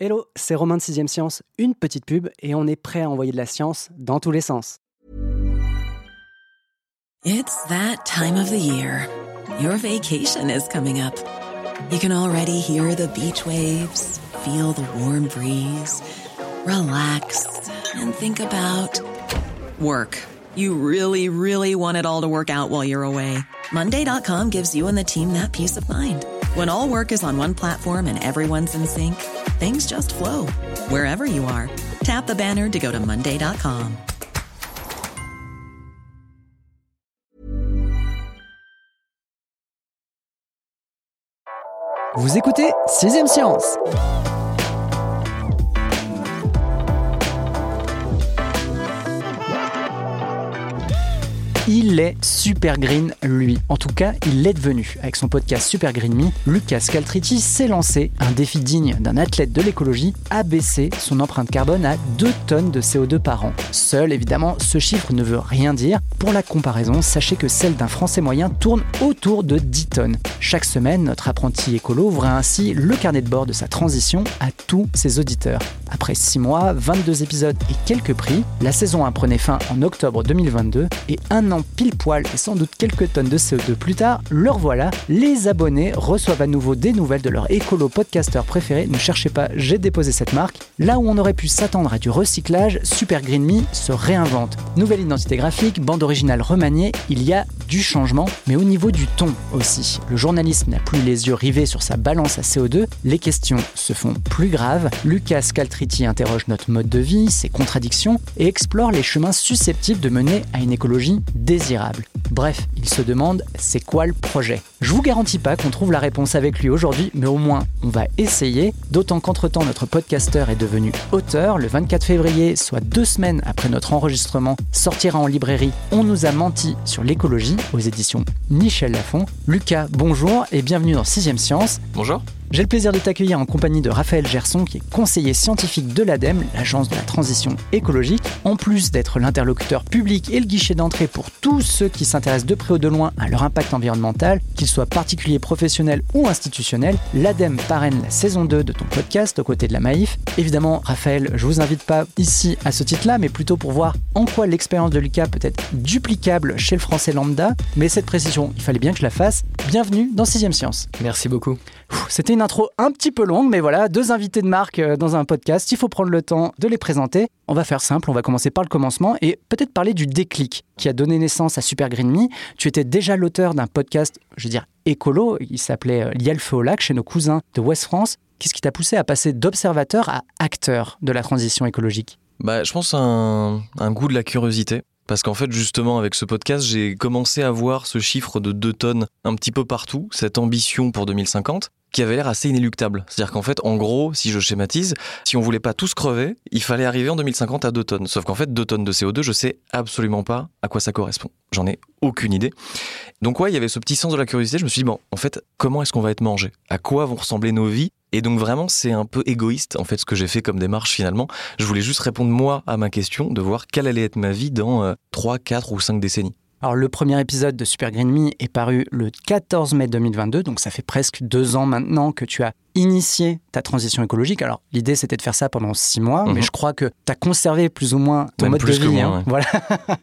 Hello, c'est Romain de 6ème Science, une petite pub et on est prêt à envoyer de la science dans tous les sens. It's that time of the year. Your vacation is coming up. You can already hear the beach waves, feel the warm breeze, relax and think about work. You really, really want it all to work out while you're away. Monday.com gives you and the team that peace of mind. When all work is on one platform and everyone's in sync, things just flow wherever you are. Tap the banner to go to Monday.com. Vous écoutez 6ème Science Il est super green, lui. En tout cas, il l'est devenu. Avec son podcast Super Green Me, Lucas Caltriti s'est lancé un défi digne d'un athlète de l'écologie, abaisser son empreinte carbone à 2 tonnes de CO2 par an. Seul, évidemment, ce chiffre ne veut rien dire. Pour la comparaison, sachez que celle d'un Français moyen tourne autour de 10 tonnes. Chaque semaine, notre apprenti écolo ouvre ainsi le carnet de bord de sa transition à tous ses auditeurs. Après 6 mois, 22 épisodes et quelques prix, la saison 1 prenait fin en octobre 2022 et un an pile poil et sans doute quelques tonnes de CO2 plus tard, leur voilà, les abonnés reçoivent à nouveau des nouvelles de leur écolo podcasteur préféré. Ne cherchez pas, j'ai déposé cette marque. Là où on aurait pu s'attendre à du recyclage, Super Green Me se réinvente. Nouvelle identité graphique, bande originale remaniée, il y a du changement, mais au niveau du ton aussi. Le journaliste n'a plus les yeux rivés sur sa balance à CO2, les questions se font plus graves. Lucas Caltriti interroge notre mode de vie, ses contradictions et explore les chemins susceptibles de mener à une écologie désirable. Bref, il se demande c'est quoi le projet? Je vous garantis pas qu'on trouve la réponse avec lui aujourd'hui, mais au moins on va essayer, d'autant qu'entre-temps notre podcasteur est devenu auteur. Le 24 février, soit deux semaines après notre enregistrement, sortira en librairie On nous a menti sur l'écologie aux éditions Michel Lafon. Lucas, bonjour et bienvenue dans 6ème Science. Bonjour. J'ai le plaisir de t'accueillir en compagnie de Raphaël Gerson, qui est conseiller scientifique de l'ADEME, l'agence de la transition écologique. En plus d'être l'interlocuteur public et le guichet d'entrée pour tous ceux qui s'intéressent de près ou de loin à leur impact environnemental, qu'ils soient particuliers, professionnels ou institutionnels, l'ADEME parraine la saison 2 de ton podcast aux côtés de la Maïf. Évidemment, Raphaël, je vous invite pas ici à ce titre-là, mais plutôt pour voir en quoi l'expérience de Lucas peut être duplicable chez le français lambda. Mais cette précision, il fallait bien que je la fasse. Bienvenue dans 6ème Science. Merci beaucoup. C'était une intro un petit peu longue, mais voilà, deux invités de marque euh, dans un podcast, il faut prendre le temps de les présenter. On va faire simple, on va commencer par le commencement et peut-être parler du déclic qui a donné naissance à Super Green Me. Tu étais déjà l'auteur d'un podcast, je veux dire, écolo, il s'appelait euh, Liel au lac chez nos cousins de West France. Qu'est-ce qui t'a poussé à passer d'observateur à acteur de la transition écologique? Bah, Je pense un, un goût de la curiosité. Parce qu'en fait, justement, avec ce podcast, j'ai commencé à voir ce chiffre de 2 tonnes un petit peu partout, cette ambition pour 2050 qui avait l'air assez inéluctable. C'est-à-dire qu'en fait, en gros, si je schématise, si on voulait pas tous crever, il fallait arriver en 2050 à 2 tonnes. Sauf qu'en fait, 2 tonnes de CO2, je sais absolument pas à quoi ça correspond. J'en ai aucune idée. Donc ouais, il y avait ce petit sens de la curiosité. Je me suis dit, bon, en fait, comment est-ce qu'on va être mangé? À quoi vont ressembler nos vies? Et donc vraiment, c'est un peu égoïste, en fait, ce que j'ai fait comme démarche finalement. Je voulais juste répondre moi à ma question, de voir quelle allait être ma vie dans 3, 4 ou 5 décennies. Alors le premier épisode de Super Green Me est paru le 14 mai 2022, donc ça fait presque deux ans maintenant que tu as initié ta transition écologique. Alors l'idée c'était de faire ça pendant six mois, mais Mhm. je crois que tu as conservé plus ou moins ton Même mode de vie. hein. ouais. Voilà.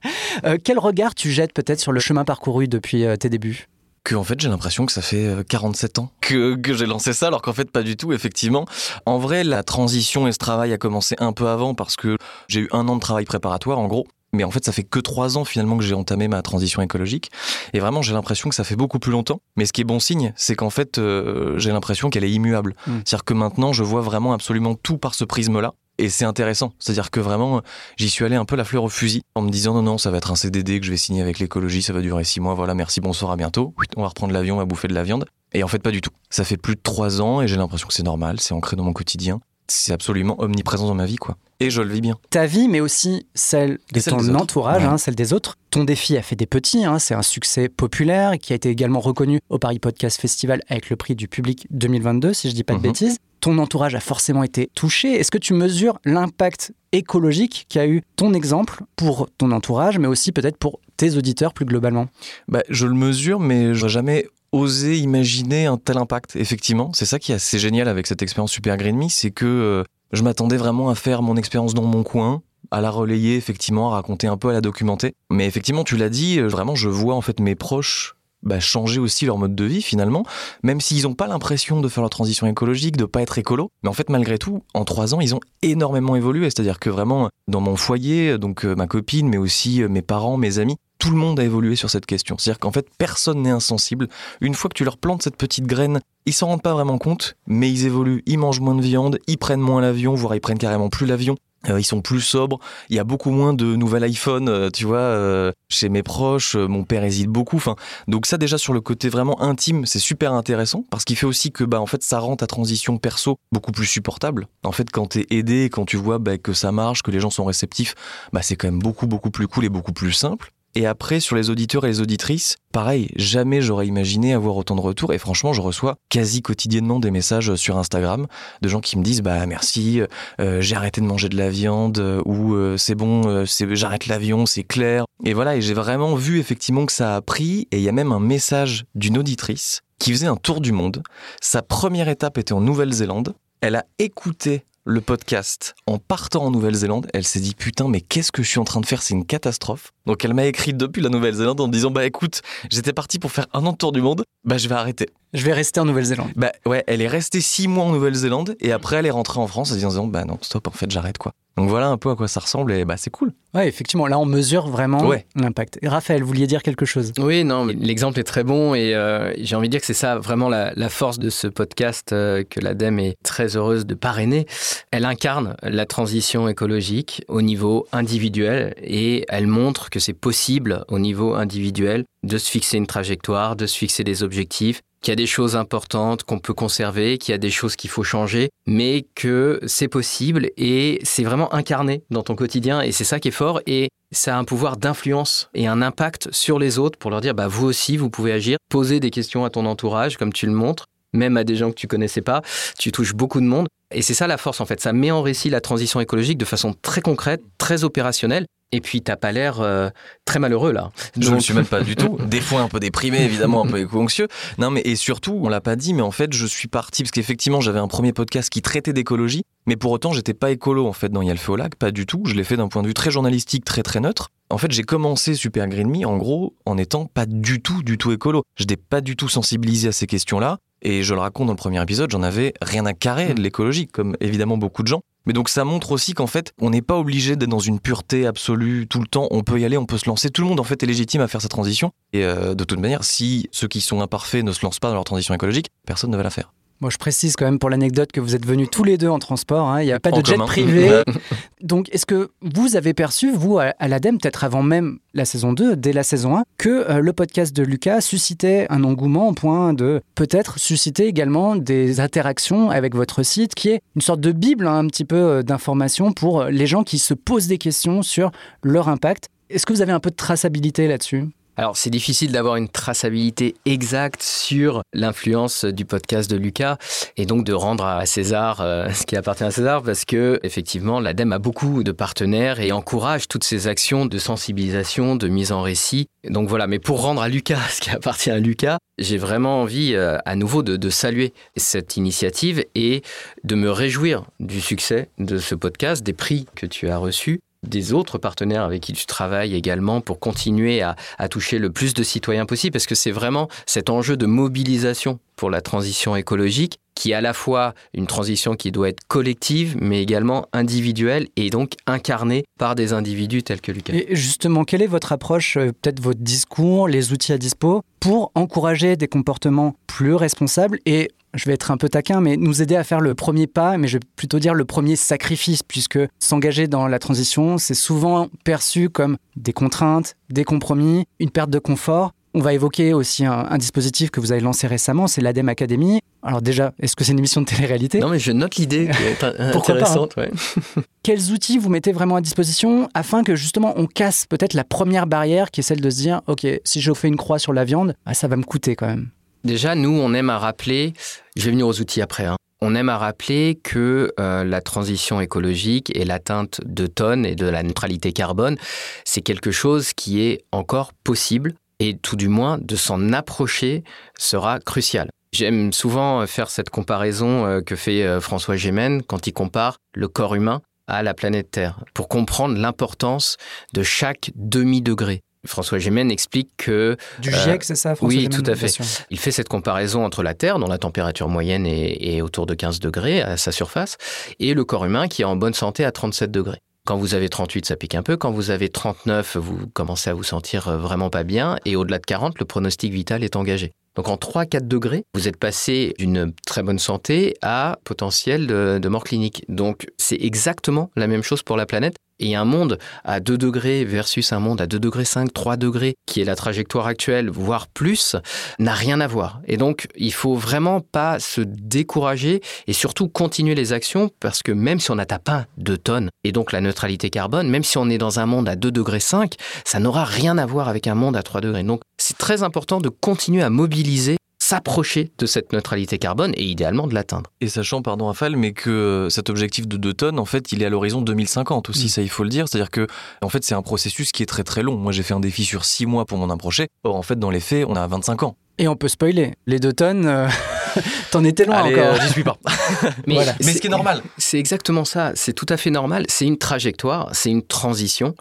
Euh, quel regard tu jettes peut-être sur le chemin parcouru depuis euh, tes débuts? Que en fait j'ai l'impression que ça fait euh, 47 ans que, que j'ai lancé ça alors qu'en fait pas du tout effectivement. En vrai la transition et ce travail a commencé un peu avant parce que j'ai eu un an de travail préparatoire en gros. Mais en fait, ça fait que trois ans finalement que j'ai entamé ma transition écologique. Et vraiment, j'ai l'impression que ça fait beaucoup plus longtemps. Mais ce qui est bon signe, c'est qu'en fait, euh, j'ai l'impression qu'elle est immuable. Mm. C'est-à-dire que maintenant, je vois vraiment absolument tout par ce prisme-là. Et c'est intéressant. C'est-à-dire que vraiment, j'y suis allé un peu la fleur au fusil en me disant non, non, ça va être un CDD que je vais signer avec l'écologie, ça va durer six mois, voilà, merci, bonsoir, à bientôt. On va reprendre l'avion, on va bouffer de la viande. Et en fait, pas du tout. Ça fait plus de trois ans et j'ai l'impression que c'est normal, c'est ancré dans mon quotidien. C'est absolument omniprésent dans ma vie, quoi. Et je le vis bien. Ta vie, mais aussi celle de celle ton entourage, Ouais. hein, celle des autres. Ton défi a fait des petits, hein, c'est un succès populaire qui a été également reconnu au Paris Podcast Festival avec le prix du public 2022, si je dis pas de Mhm. bêtises. Ton entourage a forcément été touché. Est-ce que tu mesures l'impact écologique qu'a eu ton exemple pour ton entourage, mais aussi peut-être pour tes auditeurs plus globalement? Bah, je le mesure, mais j'aurais jamais osé imaginer un tel impact. Effectivement, c'est ça qui est assez génial avec cette expérience Super Green Me, c'est que euh, je m'attendais vraiment à faire mon expérience dans mon coin, à la relayer effectivement, à raconter un peu, à la documenter. Mais effectivement, tu l'as dit, euh, vraiment, je vois en fait mes proches bah, changer aussi leur mode de vie finalement, même s'ils n'ont pas l'impression de faire leur transition écologique, de pas être écolo. Mais en fait, malgré tout, en trois ans, ils ont énormément évolué. C'est-à-dire que vraiment, dans mon foyer, donc euh, ma copine, mais aussi mes parents, mes amis, tout le monde a évolué sur cette question. C'est-à-dire qu'en fait, personne n'est insensible. Une fois que tu leur plantes cette petite graine, ils s'en rendent pas vraiment compte, mais ils évoluent. Ils mangent moins de viande, ils prennent moins l'avion, voire ils prennent carrément plus l'avion. Euh, ils sont plus sobres. Il y a beaucoup moins de nouvel iPhone, euh, tu vois, euh, chez mes proches. mon père hésite beaucoup. Enfin, donc ça déjà sur le côté vraiment intime, c'est super intéressant parce qu'il fait aussi que bah en fait ça rend ta transition perso beaucoup plus supportable. En fait, quand t'es aidé, quand tu vois bah, que ça marche, que les gens sont réceptifs, bah c'est quand même beaucoup beaucoup plus cool et beaucoup plus simple. Et après, sur les auditeurs et les auditrices, pareil, jamais j'aurais imaginé avoir autant de retours. Et franchement, je reçois quasi quotidiennement des messages sur Instagram de gens qui me disent bah merci, euh, j'ai arrêté de manger de la viande ou euh, c'est bon, euh, j'arrête l'avion, c'est clair. Et voilà, et j'ai vraiment vu effectivement que ça a pris. Et il y a même un message d'une auditrice qui faisait un tour du monde. Sa première étape était en Nouvelle-Zélande. Elle a écouté le podcast en partant en Nouvelle-Zélande, elle s'est dit putain mais qu'est-ce que je suis en train de faire, c'est une catastrophe. Donc elle m'a écrit depuis la Nouvelle-Zélande en me disant bah écoute, j'étais parti pour faire un an tour du monde, bah je vais arrêter. Je vais rester en Nouvelle-Zélande. Bah ouais, elle est restée six mois en Nouvelle-Zélande et après elle est rentrée en France en disant bah non stop en fait j'arrête quoi. Donc voilà un peu à quoi ça ressemble et bah c'est cool. Ouais, effectivement, là on mesure vraiment l'impact. Et Raphaël, vous vouliez dire quelque chose? Oui, non, l'exemple est très bon et euh, j'ai envie de dire que c'est ça vraiment la, force de ce podcast euh, que l'ADEME est très heureuse de parrainer. Elle incarne la transition écologique au niveau individuel et elle montre que c'est possible au niveau individuel de se fixer une trajectoire, de se fixer des objectifs qu'il y a des choses importantes qu'on peut conserver, qu'il y a des choses qu'il faut changer, mais que c'est possible et c'est vraiment incarné dans ton quotidien et c'est ça qui est fort et ça a un pouvoir d'influence et un impact sur les autres pour leur dire bah vous aussi vous pouvez agir, poser des questions à ton entourage comme tu le montres même à des gens que tu connaissais pas. Tu touches beaucoup de monde. Et c'est ça la force, en fait. Ça met en récit la transition écologique de façon très concrète, très opérationnelle. Et puis, t'as pas l'air euh, très malheureux là. Je ne suis même pas du tout. Des fois un peu déprimé, évidemment, un peu éco-anxieux. Non, mais et surtout, on l'a pas dit, mais en fait, je suis parti parce qu'effectivement, j'avais un premier podcast qui traitait d'écologie, mais pour autant, j'étais pas écolo en fait dans Yalfé au lac, pas du tout. Je l'ai fait d'un point de vue très journalistique, très très neutre. En fait, j'ai commencé Super Green Me en gros en étant pas du tout, du tout écolo. Je n'étais pas du tout sensibilisé à ces questions-là. Et je le raconte dans le premier épisode, j'en avais rien à carrer de l'écologie, comme évidemment beaucoup de gens. Mais donc ça montre aussi qu'en fait, on n'est pas obligé d'être dans une pureté absolue tout le temps. On peut y aller, on peut se lancer. Tout le monde en fait est légitime à faire sa transition. Et euh, de toute manière, si ceux qui sont imparfaits ne se lancent pas dans leur transition écologique, personne ne va la faire. Moi, je précise quand même pour l'anecdote que vous êtes venus tous les deux en transport. Hein. Il n'y a pas de jet privé. Donc, est-ce que vous avez perçu, vous, à l'ADEME, peut-être avant même la saison 2, dès la saison 1, que euh, le podcast de Lucas suscitait un engouement au point de peut-être susciter également des interactions avec votre site, qui est une sorte de bible, hein, un petit peu euh, d'informations pour les gens qui se posent des questions sur leur impact. Est-ce que vous avez un peu de traçabilité là-dessus? Alors c'est difficile d'avoir une traçabilité exacte sur l'influence du podcast de Lucas et donc de rendre à César euh, ce qui appartient à César parce que effectivement l'ADEME a beaucoup de partenaires et encourage toutes ces actions de sensibilisation, de mise en récit. Donc voilà, mais pour rendre à Lucas ce qui appartient à Lucas, j'ai vraiment envie euh, à nouveau de, de saluer cette initiative et de me réjouir du succès de ce podcast, des prix que tu as reçus des autres partenaires avec qui tu travailles également pour continuer à, toucher le plus de citoyens possible, parce que c'est vraiment cet enjeu de mobilisation pour la transition écologique, qui est à la fois une transition qui doit être collective, mais également individuelle, et donc incarnée par des individus tels que Lucas. Et justement, quelle est votre approche, euh, peut-être votre discours, les outils à dispo, pour encourager des comportements plus responsables et je vais être un peu taquin, mais nous aider à faire le premier pas, mais je vais plutôt dire le premier sacrifice, puisque s'engager dans la transition, c'est souvent perçu comme des contraintes, des compromis, une perte de confort. On va évoquer aussi un, dispositif que vous avez lancé récemment, c'est l'ADEME Academy. Alors déjà, est-ce que c'est une émission de télé-réalité? Non, mais je note l'idée qui est hein. intéressante. Quels outils vous mettez vraiment à disposition afin que justement on casse peut-être la première barrière qui est celle de se dire, ok, si je fais une croix sur la viande, ah, ça va me coûter quand même? Déjà, nous, on aime à rappeler, je vais venir aux outils après, hein. on aime à rappeler que euh, la transition écologique et l'atteinte de tonnes et de la neutralité carbone, c'est quelque chose qui est encore possible et tout du moins de s'en approcher sera crucial. J'aime souvent faire cette comparaison euh, que fait euh, François Gémen quand il compare le corps humain à la planète Terre, pour comprendre l'importance de chaque demi-degré. François Gémen explique que... Du GIEC, c'est ça, François Oui, Gémen, tout à fait. Il fait cette comparaison entre la Terre, dont la température moyenne est, est autour de 15 degrés à sa surface, et le corps humain qui est en bonne santé à 37 degrés. Quand vous avez 38, ça pique un peu. Quand vous avez 39, vous commencez à vous sentir euh, vraiment pas bien. Et au-delà de 40, le pronostic vital est engagé. Donc en 3-4 degrés, vous êtes passé d'une très bonne santé à potentiel de, de mort clinique. Donc c'est exactement la même chose pour la planète. Et un monde à 2 degrés versus un monde à 2 degrés 5, 3 degrés, qui est la trajectoire actuelle, voire plus, n'a rien à voir. Et donc, il faut vraiment pas se décourager et surtout continuer les actions parce que même si on n'atteint pas 2 tonnes et donc la neutralité carbone, même si on est dans un monde à 2 degrés 5, ça n'aura rien à voir avec un monde à 3 degrés. Donc, c'est très important de continuer à mobiliser s'approcher de cette neutralité carbone et idéalement de l'atteindre. Et sachant, pardon Rafale, mais que cet objectif de 2 tonnes, en fait, il est à l'horizon 2050 aussi, Mm. ça il faut le dire. C'est-à-dire que, en fait, c'est un processus qui est très très long. Moi, j'ai fait un défi sur 6 mois pour m'en approcher. Or, en fait, dans les faits, on a 25 ans. Et on peut spoiler. Les deux tonnes, euh, t'en étais loin Allez, encore. euh, j'y suis pas. Mais, Voilà. Mais ce qui est normal. C'est exactement ça, c'est tout à fait normal, c'est une trajectoire, c'est une transition.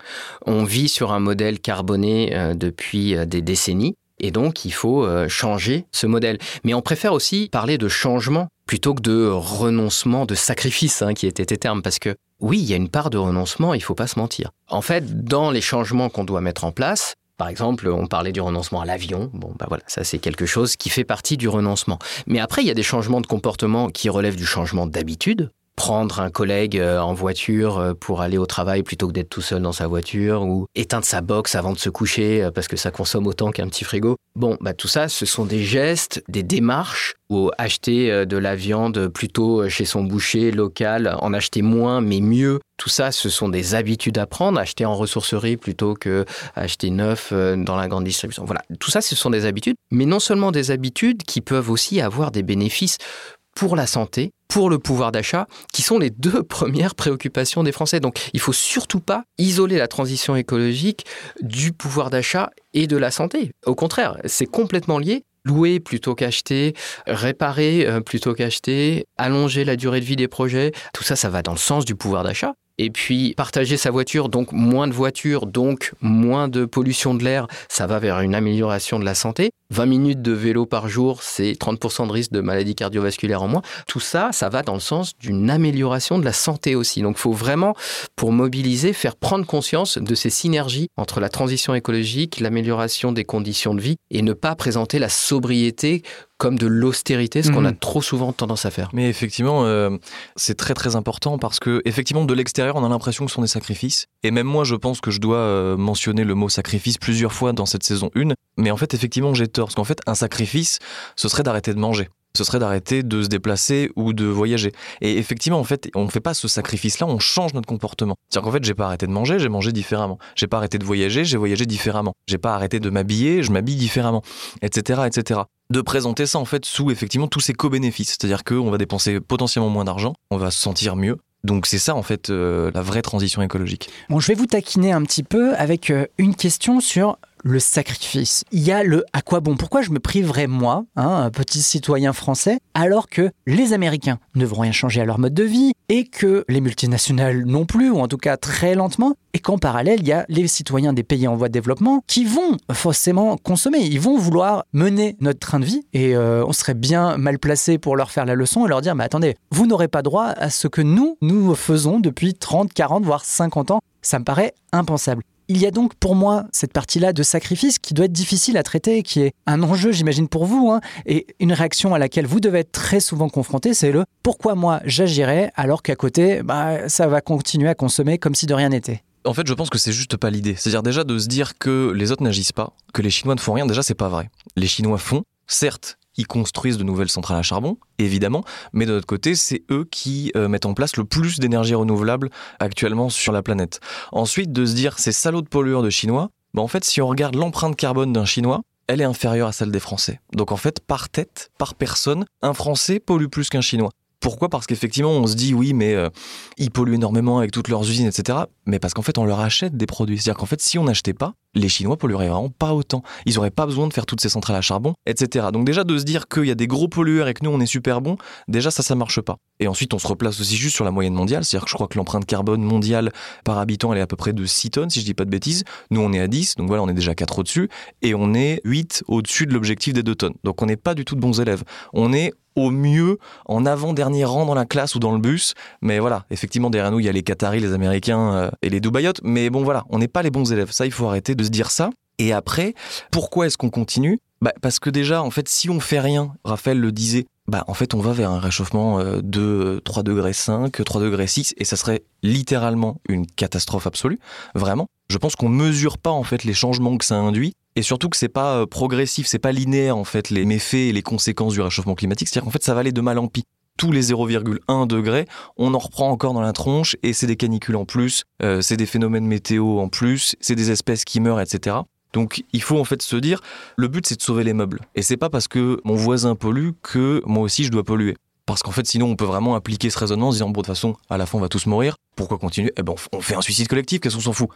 On vit sur un modèle carboné euh, depuis euh, des décennies et donc il faut euh, changer ce modèle. Mais on préfère aussi parler de changement plutôt que de renoncement, de sacrifice, hein, qui était tes termes, parce que oui, il y a une part de renoncement, il faut pas se mentir. En fait, dans les changements qu'on doit mettre en place, par exemple, on parlait du renoncement à l'avion. Bon, bah voilà, ça c'est quelque chose qui fait partie du renoncement. Mais après, il y a des changements de comportement qui relèvent du changement d'habitude. Prendre un collègue euh, en voiture euh, pour aller au travail plutôt que d'être tout seul dans sa voiture ou éteindre sa box avant de se coucher euh, parce que ça consomme autant qu'un petit frigo. Bon, bah tout ça, ce sont des gestes, des démarches ou acheter de la viande plutôt chez son boucher local, en acheter moins mais mieux. Tout ça, ce sont des habitudes à prendre, acheter en ressourcerie plutôt que acheter neuf dans la grande distribution. Voilà, tout ça, ce sont des habitudes, mais non seulement des habitudes qui peuvent aussi avoir des bénéfices pour la santé, pour le pouvoir d'achat, qui sont les deux premières préoccupations des Français. Donc il faut surtout pas isoler la transition écologique du pouvoir d'achat et de la santé. Au contraire, c'est complètement lié. Louer plutôt qu'acheter, réparer euh, plutôt qu'acheter, allonger la durée de vie des projets, tout ça, ça va dans le sens du pouvoir d'achat. Et puis partager sa voiture, donc moins de voitures, donc moins de pollution de l'air, ça va vers une amélioration de la santé. 20 minutes de vélo par jour, c'est 30% de risque de maladie cardiovasculaire en moins. Tout ça, ça va dans le sens d'une amélioration de la santé aussi. Donc il faut vraiment, pour mobiliser, faire prendre conscience de ces synergies entre la transition écologique, l'amélioration des conditions de vie et ne pas présenter la sobriété comme de l'austérité, ce qu'on Mhm. a trop souvent tendance à faire. Mais effectivement, euh, c'est très très important parce que effectivement de l'extérieur, on a l'impression que ce sont des sacrifices. Et même moi, je pense que je dois euh, mentionner le mot sacrifice plusieurs fois dans cette saison 1. Mais en fait, effectivement, j'ai tort. Parce qu'en fait, un sacrifice, ce serait d'arrêter de manger. Ce serait d'arrêter de se déplacer ou de voyager. Et effectivement, en fait, on ne fait pas ce sacrifice-là, on change notre comportement. C'est-à-dire qu'en fait, j'ai pas arrêté de manger, j'ai mangé différemment. J'ai pas arrêté de voyager, j'ai voyagé différemment. J'ai pas arrêté de m'habiller, je m'habille différemment, etc., etc de présenter ça en fait sous effectivement tous ces co-bénéfices. C'est-à-dire qu'on va dépenser potentiellement moins d'argent, on va se sentir mieux. Donc c'est ça en fait euh, la vraie transition écologique. Bon, je vais vous taquiner un petit peu avec euh, une question sur le sacrifice. Il y a le à quoi bon? Pourquoi je me priverais moi, hein, un petit citoyen français, alors que les Américains ne vont rien changer à leur mode de vie et que les multinationales non plus, ou en tout cas très lentement, et qu'en parallèle, il y a les citoyens des pays en voie de développement qui vont forcément consommer, ils vont vouloir mener notre train de vie et euh, on serait bien mal placé pour leur faire la leçon et leur dire, mais attendez, vous n'aurez pas droit à ce que nous, nous faisons depuis 30, 40, voire 50 ans. Ça me paraît impensable. Il y a donc pour moi cette partie-là de sacrifice qui doit être difficile à traiter, qui est un enjeu, j'imagine, pour vous, hein, et une réaction à laquelle vous devez être très souvent confronté, c'est le pourquoi moi j'agirais alors qu'à côté, bah, ça va continuer à consommer comme si de rien n'était? En fait, je pense que c'est juste pas l'idée. C'est-à-dire déjà de se dire que les autres n'agissent pas, que les Chinois ne font rien, déjà c'est pas vrai. Les Chinois font, certes, ils construisent de nouvelles centrales à charbon, évidemment, mais de notre côté, c'est eux qui euh, mettent en place le plus d'énergie renouvelable actuellement sur la planète. Ensuite, de se dire ces salauds de pollueurs de Chinois, bah en fait, si on regarde l'empreinte carbone d'un Chinois, elle est inférieure à celle des Français. Donc en fait, par tête, par personne, un Français pollue plus qu'un Chinois. Pourquoi? Parce qu'effectivement, on se dit oui, mais euh, ils polluent énormément avec toutes leurs usines, etc. Mais parce qu'en fait, on leur achète des produits. C'est-à-dire qu'en fait, si on n'achetait pas, les Chinois pollueraient vraiment pas autant. Ils n'auraient pas besoin de faire toutes ces centrales à charbon, etc. Donc déjà, de se dire qu'il y a des gros pollueurs et que nous, on est super bons, déjà, ça, ça marche pas. Et ensuite, on se replace aussi juste sur la moyenne mondiale. C'est-à-dire que je crois que l'empreinte carbone mondiale par habitant, elle est à peu près de 6 tonnes, si je dis pas de bêtises. Nous, on est à 10, donc voilà, on est déjà 4 au-dessus. Et on est 8 au-dessus de l'objectif des 2 tonnes. Donc on n'est pas du tout de bons élèves. On est au mieux en avant-dernier rang dans la classe ou dans le bus. Mais voilà, effectivement, derrière nous, il y a les Qataris, les Américains euh, et les Dubaïotes. Mais bon, voilà, on n'est pas les bons élèves. Ça, il faut arrêter de se dire ça. Et après, pourquoi est-ce qu'on continue? Bah, Parce que déjà, en fait, si on fait rien, Raphaël le disait, bah, en fait, on va vers un réchauffement euh, de 3 degrés 5, 3 degrés 6, et ça serait littéralement une catastrophe absolue, vraiment. Je pense qu'on mesure pas, en fait, les changements que ça induit, et surtout que c'est pas euh, progressif, c'est pas linéaire, en fait, les méfaits et les conséquences du réchauffement climatique. C'est-à-dire qu'en fait, ça va aller de mal en pis tous les 0,1 degrés, on en reprend encore dans la tronche et c'est des canicules en plus, euh, c'est des phénomènes météo en plus, c'est des espèces qui meurent, etc. Donc il faut en fait se dire, le but c'est de sauver les meubles. Et c'est pas parce que mon voisin pollue que moi aussi je dois polluer. Parce qu'en fait, sinon, on peut vraiment appliquer ce raisonnement en se disant, bon, de toute façon, à la fin, on va tous mourir. Pourquoi continuer? Eh ben, on fait un suicide collectif, qu'est-ce qu'on s'en fout?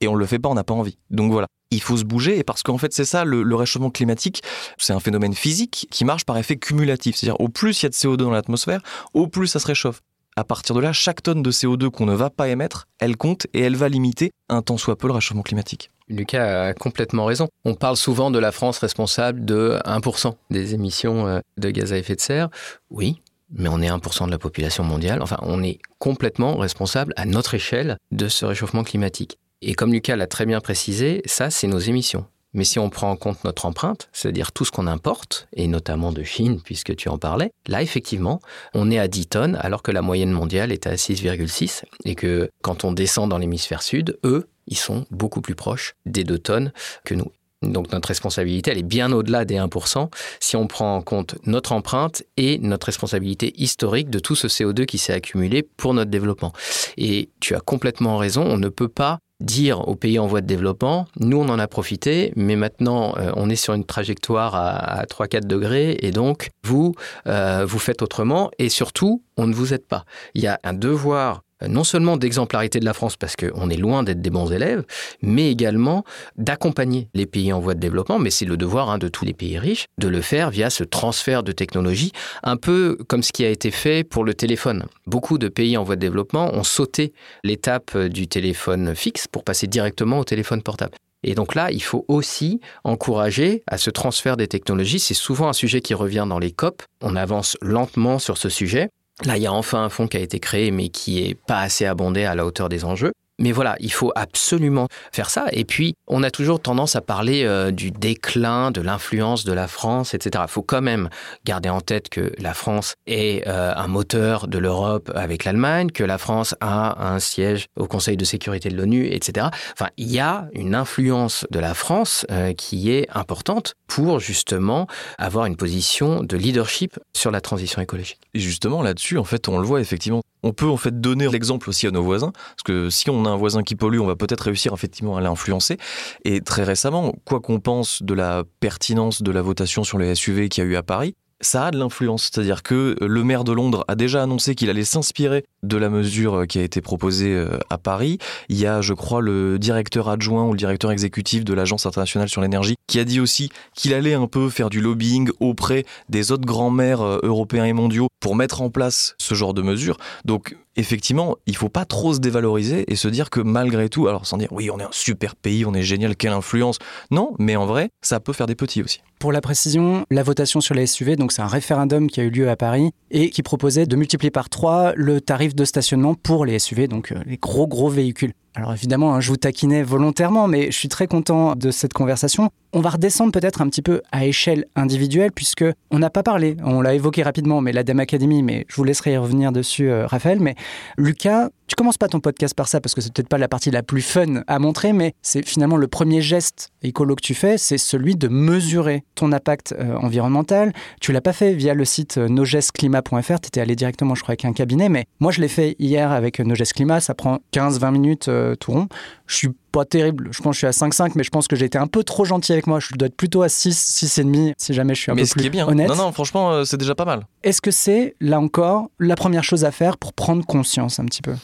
Et on le fait pas, on n'a pas envie. Donc voilà. Il faut se bouger, et parce qu'en fait, c'est ça, le, le, réchauffement climatique, c'est un phénomène physique qui marche par effet cumulatif. C'est-à-dire, au plus il y a de CO2 dans l'atmosphère, au plus ça se réchauffe. À partir de là, chaque tonne de CO2 qu'on ne va pas émettre, elle compte et elle va limiter un tant soit peu le réchauffement climatique. Lucas a complètement raison. On parle souvent de la France responsable de 1% des émissions euh, de gaz à effet de serre. Oui, mais on est 1% de la population mondiale. Enfin, on est complètement responsable à notre échelle de ce réchauffement climatique. Et comme Lucas l'a très bien précisé, ça, c'est nos émissions. Mais si on prend en compte notre empreinte, c'est-à-dire tout ce qu'on importe, et notamment de Chine, puisque tu en parlais, là, effectivement, on est à 10 tonnes, alors que la moyenne mondiale est à 6,6, et que quand on descend dans l'hémisphère sud, eux, ils sont beaucoup plus proches des 2 tonnes que nous. Donc notre responsabilité, elle est bien au-delà des 1% si on prend en compte notre empreinte et notre responsabilité historique de tout ce CO2 qui s'est accumulé pour notre développement. Et tu as complètement raison, on ne peut pas dire aux pays en voie de développement, nous on en a profité, mais maintenant euh, on est sur une trajectoire à, à 3-4 degrés et donc vous, euh, vous faites autrement et surtout on ne vous aide pas. Il y a un devoir non seulement d'exemplarité de la France parce qu'on est loin d'être des bons élèves, mais également d'accompagner les pays en voie de développement, mais c'est le devoir hein, de tous les pays riches, de le faire via ce transfert de technologie, un peu comme ce qui a été fait pour le téléphone. Beaucoup de pays en voie de développement ont sauté l'étape du téléphone fixe pour passer directement au téléphone portable. Et donc là, il faut aussi encourager à ce transfert des technologies. C'est souvent un sujet qui revient dans les COP. On avance lentement sur ce sujet. Là, il y a enfin un fonds qui a été créé, mais qui n'est pas assez abondé à la hauteur des enjeux. Mais voilà, il faut absolument faire ça. Et puis, on a toujours tendance à parler euh, du déclin de l'influence de la France, etc. Il faut quand même garder en tête que la France est euh, un moteur de l'Europe avec l'Allemagne, que la France a un siège au Conseil de sécurité de l'ONU, etc. Enfin, il y a une influence de la France euh, qui est importante pour justement avoir une position de leadership sur la transition écologique. Et justement, là-dessus, en fait, on le voit effectivement. On peut en fait donner l'exemple aussi à nos voisins, parce que si on a un voisin qui pollue, on va peut-être réussir effectivement à l'influencer. Et très récemment, quoi qu'on pense de la pertinence de la votation sur les SUV qu'il y a eu à Paris, ça a de l'influence. C'est-à-dire que le maire de Londres a déjà annoncé qu'il allait s'inspirer de la mesure qui a été proposée euh, à Paris. Il y a, je crois, le directeur adjoint ou le directeur exécutif de l'Agence internationale sur l'énergie qui a dit aussi qu'il allait un peu faire du lobbying auprès des autres grands maires euh, européens et mondiaux pour mettre en place ce genre de mesures. Donc, effectivement, il faut pas trop se dévaloriser et se dire que malgré tout, alors sans dire oui, on est un super pays, on est génial, quelle influence. Non, mais en vrai, ça peut faire des petits aussi. Pour la précision, la votation sur les SUV, donc c'est un référendum qui a eu lieu à Paris et qui proposait de multiplier par 3 le tarif de stationnement pour les SUV, donc euh, les gros gros véhicules. Alors évidemment, hein, je vous taquinais volontairement, mais je suis très content de cette conversation. On va redescendre peut-être un petit peu à échelle individuelle, puisque on n'a pas parlé, on l'a évoqué rapidement, mais la Dame Academy, mais je vous laisserai revenir dessus, euh, Raphaël. Mais Lucas, tu commences pas ton podcast par ça, parce que c'est peut-être pas la partie la plus fun à montrer, mais c'est finalement le premier geste écolo que tu fais, c'est celui de mesurer ton impact euh, environnemental. Tu l'as pas fait via le site euh, nogestclimat.fr, tu étais allé directement, je crois, avec un cabinet, mais moi je l'ai fait hier avec Nogest Climat, ça prend 15-20 minutes euh, tout rond. Je suis pas terrible. Je pense que je suis à 5,5, mais je pense que j'ai été un peu trop gentil avec moi. Je dois être plutôt à 6, 6,5 si jamais je suis un Mais peu ce plus qui est bien. honnête. Non, non, franchement, euh, c'est déjà pas mal. Est-ce que c'est, là encore, la première chose à faire pour prendre conscience un petit peu?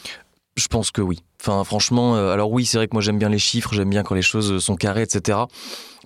Je pense que oui. Enfin, franchement, euh, alors oui, c'est vrai que moi j'aime bien les chiffres, j'aime bien quand les choses sont carrées, etc.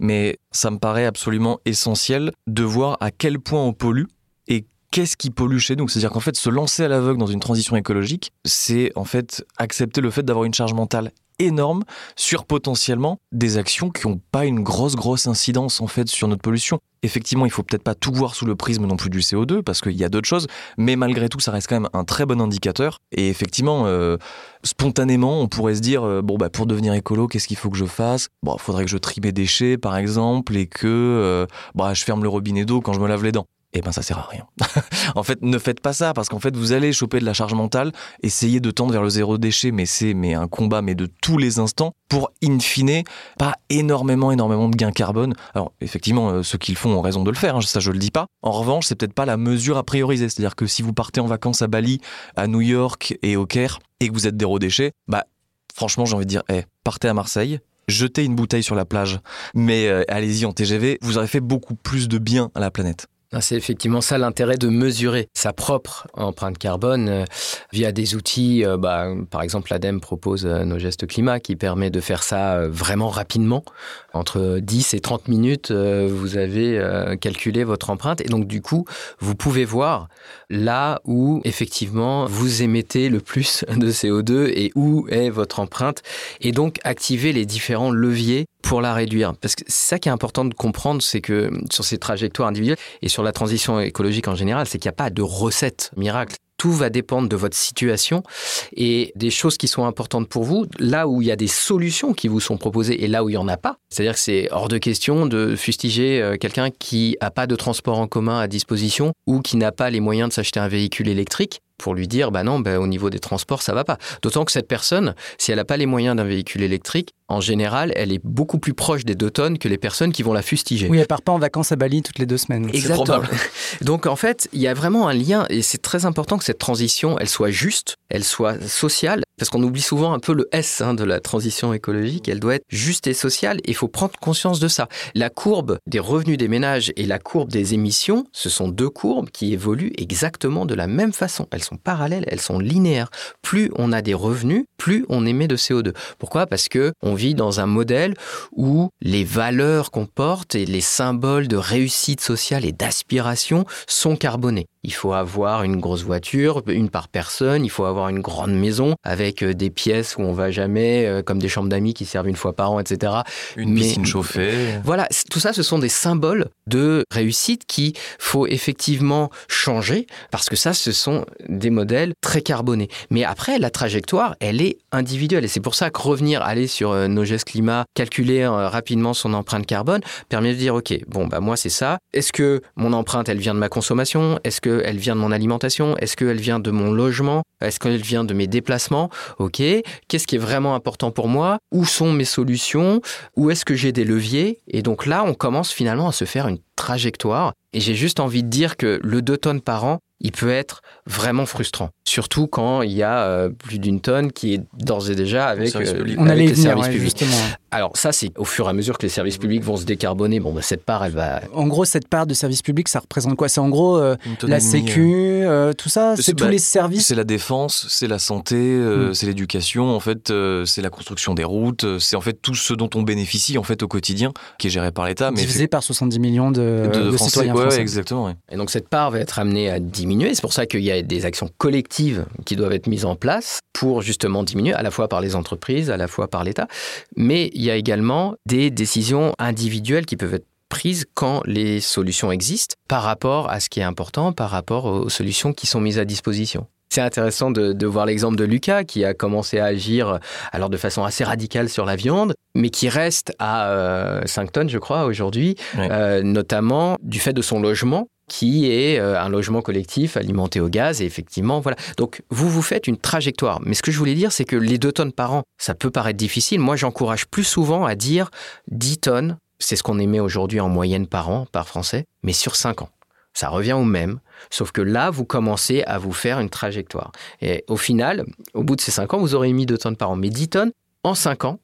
Mais ça me paraît absolument essentiel de voir à quel point on pollue et qu'est-ce qui pollue chez nous. C'est-à-dire qu'en fait, se lancer à l'aveugle dans une transition écologique, c'est en fait accepter le fait d'avoir une charge mentale énorme sur potentiellement des actions qui n'ont pas une grosse grosse incidence en fait sur notre pollution. Effectivement, il faut peut-être pas tout voir sous le prisme non plus du CO2 parce qu'il y a d'autres choses, mais malgré tout, ça reste quand même un très bon indicateur. Et effectivement, euh, spontanément, on pourrait se dire euh, bon bah pour devenir écolo, qu'est-ce qu'il faut que je fasse? Bon, il faudrait que je trie mes déchets par exemple et que euh, bah je ferme le robinet d'eau quand je me lave les dents. Eh ben ça sert à rien. en fait, ne faites pas ça parce qu'en fait, vous allez choper de la charge mentale, essayez de tendre vers le zéro déchet, mais c'est mais un combat mais de tous les instants pour in fine pas énormément énormément de gains carbone. Alors effectivement, euh, ceux qui le font ont raison de le faire, hein, ça je le dis pas. En revanche, c'est peut-être pas la mesure à prioriser, c'est-à-dire que si vous partez en vacances à Bali, à New York et au Caire et que vous êtes zéro déchet, bah franchement, j'ai envie de dire, eh, partez à Marseille, jetez une bouteille sur la plage, mais euh, allez-y en TGV, vous aurez fait beaucoup plus de bien à la planète. Ah, C'est effectivement ça l'intérêt de mesurer sa propre empreinte carbone euh, via des outils. euh, bah, par exemple, l'ADEME propose euh, nos gestes climat qui permet de faire ça vraiment rapidement. Entre 10 et 30 minutes, vous avez calculé votre empreinte et donc du coup, vous pouvez voir là où effectivement vous émettez le plus de CO2 et où est votre empreinte et donc activer les différents leviers pour la réduire. Parce que ça qui est important de comprendre, c'est que sur ces trajectoires individuelles et sur la transition écologique en général, c'est qu'il n'y a pas de recette miracle. Tout va dépendre de votre situation et des choses qui sont importantes pour vous, là où il y a des solutions qui vous sont proposées et là où il n'y en a pas. C'est-à-dire que c'est hors de question de fustiger euh, quelqu'un qui n'a pas de transport en commun à disposition ou qui n'a pas les moyens de s'acheter un véhicule électrique pour lui dire bah non bah, au niveau des transports ça va pas d'autant que cette personne si elle n'a pas les moyens d'un véhicule électrique en général elle est beaucoup plus proche des deux tonnes que les personnes qui vont la fustiger Oui, elle part pas en vacances à Bali toutes les deux semaines. Exactement. probable. Donc en fait, il y a vraiment un lien et c'est très important que cette transition, elle soit juste, elle soit sociale, parce qu'on oublie souvent un peu le S hein, de la transition écologique. Elle doit être juste et sociale et il faut prendre conscience de ça. La courbe des revenus des ménages et la courbe des émissions, ce sont deux courbes qui évoluent exactement de la même façon. Elles sont parallèles, elles sont linéaires. Plus on a des revenus, plus on émet de CO2. Pourquoi? Parce que on vit dans un modèle où les valeurs qu'on porte et les symboles de réussite sociale et d'aspiration sont carbonés. Il faut avoir une grosse voiture, une par personne, il faut avoir une grande maison avec euh, des pièces où on va jamais, euh, comme des chambres d'amis qui servent une fois par an, etc. Une Mais- piscine chauffée. Voilà, tout ça, ce sont des symboles de réussite qui faut effectivement changer parce que ça, ce sont des modèles très carbonés. Mais après, la trajectoire, elle est individuelle et c'est pour ça que revenir, aller sur euh, nos gestes climat, calculer rapidement son empreinte carbone permet de dire, ok, bon, bah moi c'est ça. Est-ce que mon empreinte, elle vient de ma consommation? Est-ce qu'elle vient de mon alimentation? Est-ce qu'elle vient de mon logement? Est-ce qu'elle vient de mes déplacements? Ok. Qu'est-ce qui est vraiment important pour moi? Où sont mes solutions? Où est-ce que j'ai des leviers? Et donc là, on commence finalement à se faire une trajectoire. Et j'ai juste envie de dire que le 2 tonnes par an, il peut être vraiment frustrant. Surtout quand il y a euh, plus d'une tonne qui est d'ores et déjà avec, service euh. On avec les venir, services ouais, publics. justement. Alors ça, c'est au fur et à mesure que les services publics vont se décarboner. Bon, bah, cette part, elle va... En gros, cette part de service public, ça représente quoi? C'est en gros euh, la Sécu, euh, tout ça? C'est- tous bah, les services? C'est la défense, c'est la santé, euh, Mm. c'est l'éducation, en fait, euh, c'est la construction des routes, c'est en fait tout ce dont on bénéficie en fait au quotidien, qui est géré par l'État, mais divisé par 70 millions de, de, de Français. citoyens Ouais, exactement. ouais. Et donc cette part va être amenée à diminuer. C'est pour ça qu'il y a des actions collectives qui doivent être mises en place pour justement diminuer, à la fois par les entreprises, à la fois par l'État. Mais il y a également des décisions individuelles qui peuvent être prises quand les solutions existent par rapport à ce qui est important, par rapport aux solutions qui sont mises à disposition. C'est intéressant de, de voir l'exemple de Lucas qui a commencé à agir alors de façon assez radicale sur la viande, mais qui reste à euh, 5 tonnes, je crois, aujourd'hui, euh, notamment du fait de son logement qui est euh, un logement collectif alimenté au gaz et effectivement voilà. Donc vous vous faites une trajectoire. Mais ce que je voulais dire c'est que les 2 tonnes par an, ça peut paraître difficile. Moi j'encourage plus souvent à dire 10 tonnes, c'est ce qu'on émet aujourd'hui en moyenne par an par français, mais sur 5 ans. Ça revient au même, sauf que là, vous commencez à vous faire une trajectoire. Et au final, au bout de ces 5 ans, vous aurez émis 2 tonnes par an. Mais 10 tonnes, en 5 ans,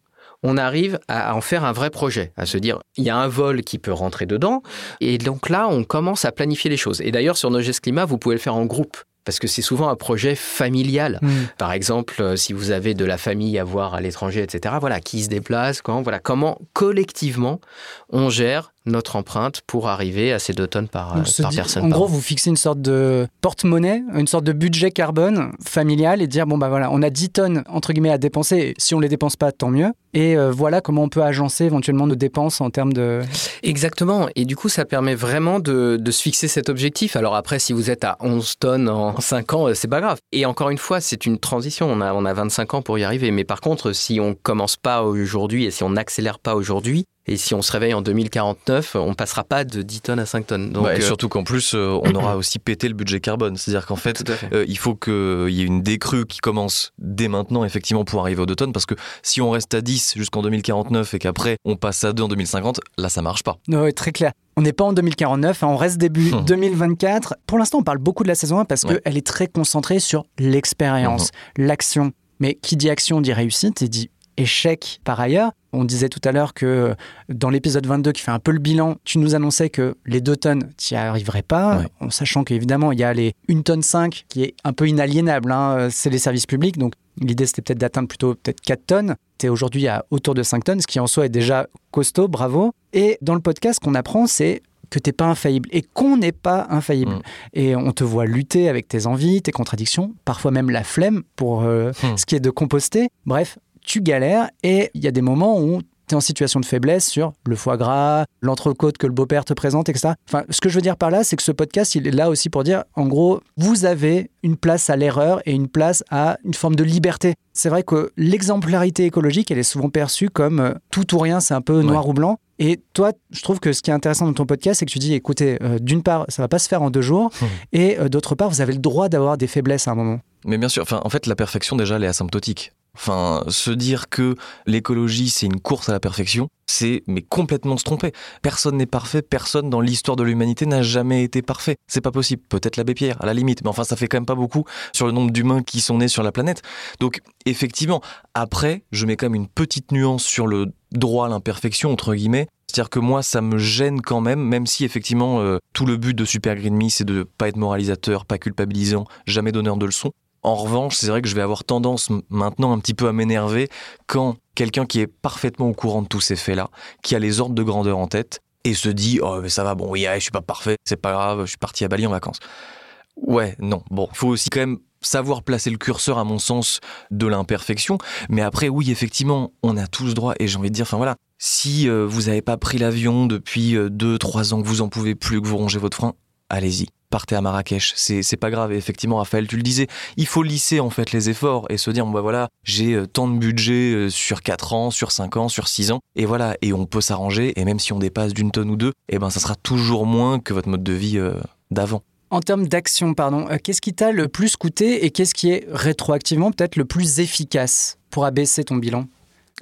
on arrive à en faire un vrai projet, à se dire, il y a un vol qui peut rentrer dedans. Et donc là, on commence à planifier les choses. Et d'ailleurs, sur nos gestes climat, vous pouvez le faire en groupe parce que c'est souvent un projet familial. Mm. Par exemple, euh, si vous avez de la famille à voir à l'étranger, etc., voilà, qui se déplace, quand, voilà, comment collectivement on gère notre empreinte pour arriver à ces deux tonnes par, par dit- personne. en par gros, an. vous fixez une sorte de porte-monnaie, une sorte de budget carbone familial et dire bon bah voilà, on a 10 tonnes entre guillemets à dépenser. Si on les dépense pas, tant mieux. Et euh, voilà comment on peut agencer éventuellement nos dépenses en termes de. Exactement. Et du coup, ça permet vraiment de, de se fixer cet objectif. Alors après, si vous êtes à 11 tonnes en 5 ans, euh, c'est pas grave. Et encore une fois, c'est une transition. On a, on a 25 ans pour y arriver. Mais par contre, si on commence pas aujourd'hui et si on n'accélère pas aujourd'hui, et si on se réveille en 2049, on passera pas de 10 tonnes à 5 tonnes. Donc, Ouais, et euh, surtout qu'en plus, euh, on aura aussi pété le budget carbone. C'est-à-dire qu'en fait, euh, il faut qu'il y ait une décrue qui commence dès maintenant, effectivement, pour arriver aux 2 tonnes. Parce que si on reste à 10 jusqu'en 2049 et qu'après on passe à 2 en 2050, là, ça marche pas. Ouais, très clair. On n'est pas en 2049, hein, on reste début Hmm. 2024. Pour l'instant, on parle beaucoup de la saison 1 parce Ouais. qu'elle est très concentrée sur l'expérience, l'action. Mais qui dit action dit réussite et dit échec par ailleurs. On disait tout à l'heure que euh, dans l'épisode 22 qui fait un peu le bilan, tu nous annonçais que les 2 tonnes, tu n'y arriverais pas, Ouais. en sachant qu'évidemment, il y a les 1 tonne 5 qui est un peu inaliénable, hein, euh, c'est les services publics. Donc l'idée, c'était peut-être d'atteindre plutôt peut-être 4 tonnes. Tu es aujourd'hui à autour de 5 tonnes, ce qui en soi est déjà costaud, bravo. Et dans le podcast, ce qu'on apprend, c'est que t'es pas infaillible et qu'on n'est pas infaillible. Mm. Et on te voit lutter avec tes envies, tes contradictions, parfois même la flemme pour euh, Mm. ce qui est de composter. Bref, tu galères et il y a des moments où tu es en situation de faiblesse sur le foie gras, l'entrecôte que le beau-père te présente, etc. Enfin, ce que je veux dire par là, c'est que ce podcast, il est là aussi pour dire, en gros, vous avez une place à l'erreur et une place à une forme de liberté. C'est vrai que l'exemplarité écologique, elle est souvent perçue comme euh, tout ou rien, c'est un peu noir ou blanc. Et toi, je trouve que ce qui est intéressant dans ton podcast, c'est que tu dis, écoutez, euh, d'une part, ça va pas se faire en deux jours, Mhm. et euh, d'autre part, vous avez le droit d'avoir des faiblesses à un moment. Mais bien sûr, enfin, en fait, la perfection, déjà, elle est asymptotique. Enfin, se dire que l'écologie, c'est une course à la perfection, c'est mais complètement se tromper. Personne n'est parfait, personne dans l'histoire de l'humanité n'a jamais été parfait. C'est pas possible. Peut-être l'abbé Pierre, à la limite, mais enfin, ça fait quand même pas beaucoup sur le nombre d'humains qui sont nés sur la planète. Donc, effectivement, après, je mets quand même une petite nuance sur le droit à l'imperfection, entre guillemets. C'est-à-dire que moi, ça me gêne quand même, même si effectivement, euh, tout le but de Super Green Me, c'est de pas être moralisateur, pas culpabilisant, jamais donneur de leçons. En revanche, c'est vrai que je vais avoir tendance maintenant un petit peu à m'énerver quand quelqu'un qui est parfaitement au courant de tous ces faits-là, qui a les ordres de grandeur en tête, et se dit Oh, mais ça va, bon, oui, je suis pas parfait, c'est pas grave, je suis parti à Bali en vacances. Ouais, non, bon, faut aussi quand même savoir placer le curseur, à mon sens, de l'imperfection. Mais après, oui, effectivement, on a tous droit, et j'ai envie de dire, enfin voilà, si euh, vous n'avez pas pris l'avion depuis 2-3 ans, que vous en pouvez plus, que vous rongez votre frein, allez-y. Partez à Marrakech, c'est pas grave. Et effectivement, Raphaël, tu le disais, il faut lisser en fait les efforts et se dire bon bah voilà, j'ai euh, tant de budget euh, sur 4 ans, sur 5 ans, sur 6 ans, et voilà, et on peut s'arranger. Et même si on dépasse d'une tonne ou deux, et ben ça sera toujours moins que votre mode de vie euh, d'avant. En termes d'action, pardon, qu'est-ce qui t'a le plus coûté et qu'est-ce qui est rétroactivement peut-être le plus efficace pour abaisser ton bilan?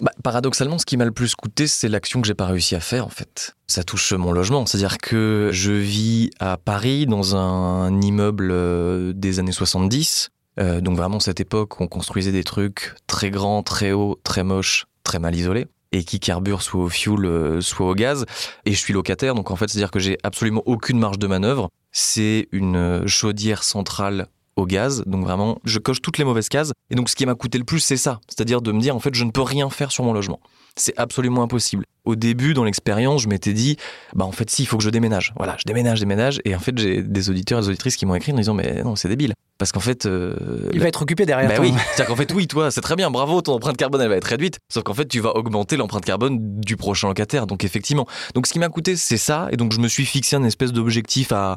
Bah, paradoxalement, ce qui m'a le plus coûté, c'est l'action que j'ai pas réussi à faire en fait. Ça touche mon logement, c'est-à-dire que je vis à Paris dans un immeuble euh, des années 70. Euh, donc vraiment cette époque, on construisait des trucs très grands, très hauts, très moches, très mal isolés et qui carburent soit au fioul, euh, soit au gaz. Et je suis locataire, donc en fait, c'est-à-dire que j'ai absolument aucune marge de manœuvre. C'est une chaudière centrale au gaz, donc vraiment, je coche toutes les mauvaises cases. Et donc, ce qui m'a coûté le plus, c'est ça, c'est-à-dire de me dire, en fait, je ne peux rien faire sur mon logement. C'est absolument impossible. Au début, dans l'expérience, je m'étais dit, bah en fait, si, il faut que je déménage. Voilà, je déménage, déménage. Et en fait, j'ai des auditeurs et des auditrices qui m'ont écrit en disant, mais non, c'est débile. Parce qu'en fait, euh, Il va être occupé derrière bah oui, c'est-à-dire qu'en fait, oui, toi, c'est très bien, bravo, ton empreinte carbone, elle va être réduite. Sauf qu'en fait, tu vas augmenter l'empreinte carbone du prochain locataire. Donc, effectivement. Donc, ce qui m'a coûté, c'est ça. Et donc, je me suis fixé un espèce d'objectif à.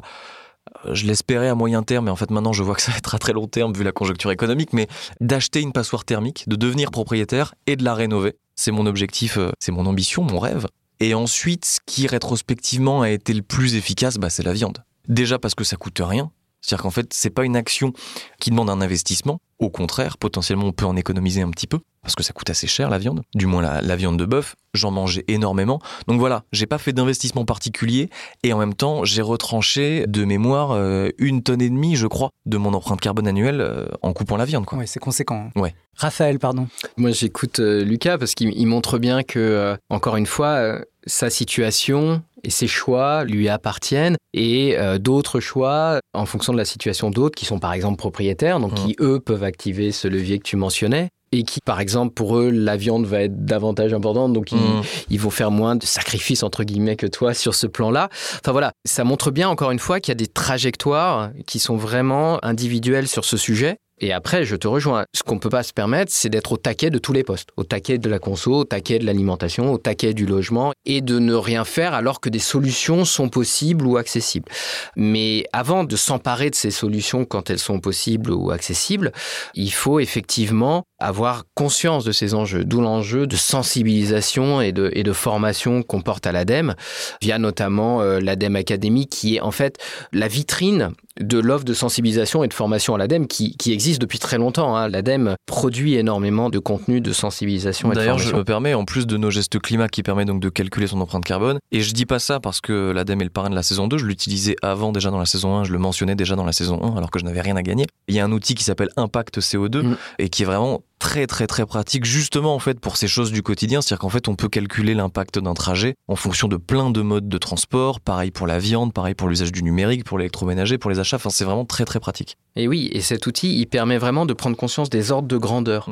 Je l'espérais à moyen terme, mais en fait, maintenant, je vois que ça va être à très long terme vu la conjoncture économique. Mais d'acheter une passoire thermique, de devenir propriétaire et de la rénover. C'est mon objectif, euh, c'est mon ambition, mon rêve. Et ensuite, ce qui rétrospectivement a été le plus efficace, bah, c'est la viande. Déjà parce que ça coûte rien. C'est-à-dire qu'en fait, c'est pas une action qui demande un investissement. Au contraire, potentiellement, on peut en économiser un petit peu parce que ça coûte assez cher la viande, du moins la, viande de bœuf. J'en mangeais énormément. Donc voilà, j'ai pas fait d'investissement particulier et en même temps, j'ai retranché de mémoire euh, une tonne et demie, je crois, de mon empreinte carbone annuelle euh, en coupant la viande. Oui, c'est conséquent. Ouais. Raphaël, pardon. Moi, j'écoute euh, Lucas parce qu'il montre bien que, encore une fois, sa situation et ses choix lui appartiennent et d'autres choix en fonction de la situation d'autres qui sont par exemple propriétaires, donc mmh. qui eux peuvent activer ce levier que tu mentionnais et qui, par exemple, pour eux, la viande va être davantage importante, donc ils, mmh. ils, vont faire moins de sacrifices, entre guillemets, que toi sur ce plan-là. Enfin voilà, ça montre bien, encore une fois, qu'il y a des trajectoires qui sont vraiment individuelles sur ce sujet. Et après, je te rejoins. Ce qu'on ne peut pas se permettre, c'est d'être au taquet de tous les postes. Au taquet de la conso, au taquet de l'alimentation, au taquet du logement, et de ne rien faire alors que des solutions sont possibles ou accessibles. Mais avant de s'emparer de ces solutions quand elles sont possibles ou accessibles, il faut effectivement avoir conscience de ces enjeux, d'où l'enjeu de sensibilisation et de, et de formation qu'on porte à l'ADEME, via notamment euh, l'ADEME Academy, qui est en fait la vitrine de l'offre de sensibilisation et de formation à l'ADEME qui, qui existe depuis très longtemps. Hein. L'ADEME produit énormément de contenu de sensibilisation D'ailleurs, je me permets, en plus de nos gestes climat qui permet donc de calculer son empreinte carbone, et je dis pas ça parce que l'ADEME est le parrain de la saison 2, je l'utilisais avant déjà dans la saison 1, je le mentionnais déjà dans la saison 1 alors que je n'avais rien à gagner. Il y a un outil qui s'appelle Impact CO2 mm. et qui est vraiment très très très pratique justement en fait pour ces choses du quotidien, c'est-à-dire qu'en fait on peut calculer l'impact d'un trajet en fonction de plein de modes de transport, pareil pour la viande, pareil pour l'usage du numérique, pour l'électroménager, pour les achats, enfin c'est vraiment très très pratique. Et oui, et cet outil il permet vraiment de prendre conscience des ordres de grandeur.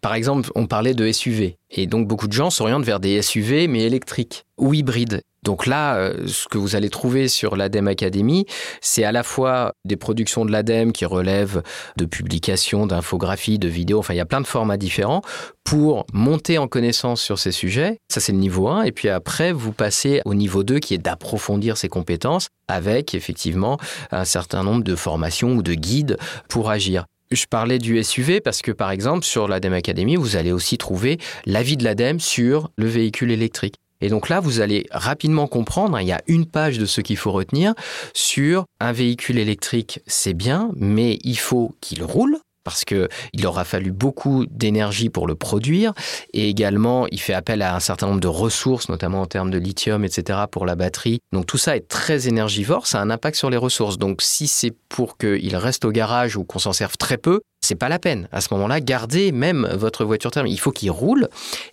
Par exemple, on parlait de SUV et donc beaucoup de gens s'orientent vers des SUV mais électriques ou hybrides. Donc là, euh, ce que vous allez trouver sur l'ADEME Academy, c'est à la fois des productions de l'ADEME qui relèvent de publications, d'infographies, de vidéos, enfin il y a plein de formats différents pour monter en connaissance sur ces sujets. Ça c'est le niveau 1 et puis après vous passez au niveau 2 qui est d'approfondir ces compétences avec effectivement un certain nombre de formations ou de guides pour agir. Je parlais du SUV parce que, par exemple, sur l'ADEME Academy, vous allez aussi trouver l'avis de l'ADEME sur le véhicule électrique. Et donc là, vous allez rapidement comprendre, hein, il y a une page de ce qu'il faut retenir sur un véhicule électrique, c'est bien, mais il faut qu'il roule, parce qu'il aura fallu beaucoup d'énergie pour le produire et également il fait appel à un certain nombre de ressources, notamment en termes de lithium, etc. pour la batterie. Donc tout ça est très énergivore, ça a un impact sur les ressources. Donc si c'est pour qu'il reste au garage ou qu'on s'en serve très peu, c'est pas la peine. À ce moment-là, gardez même votre voiture thermique. Il faut qu'il roule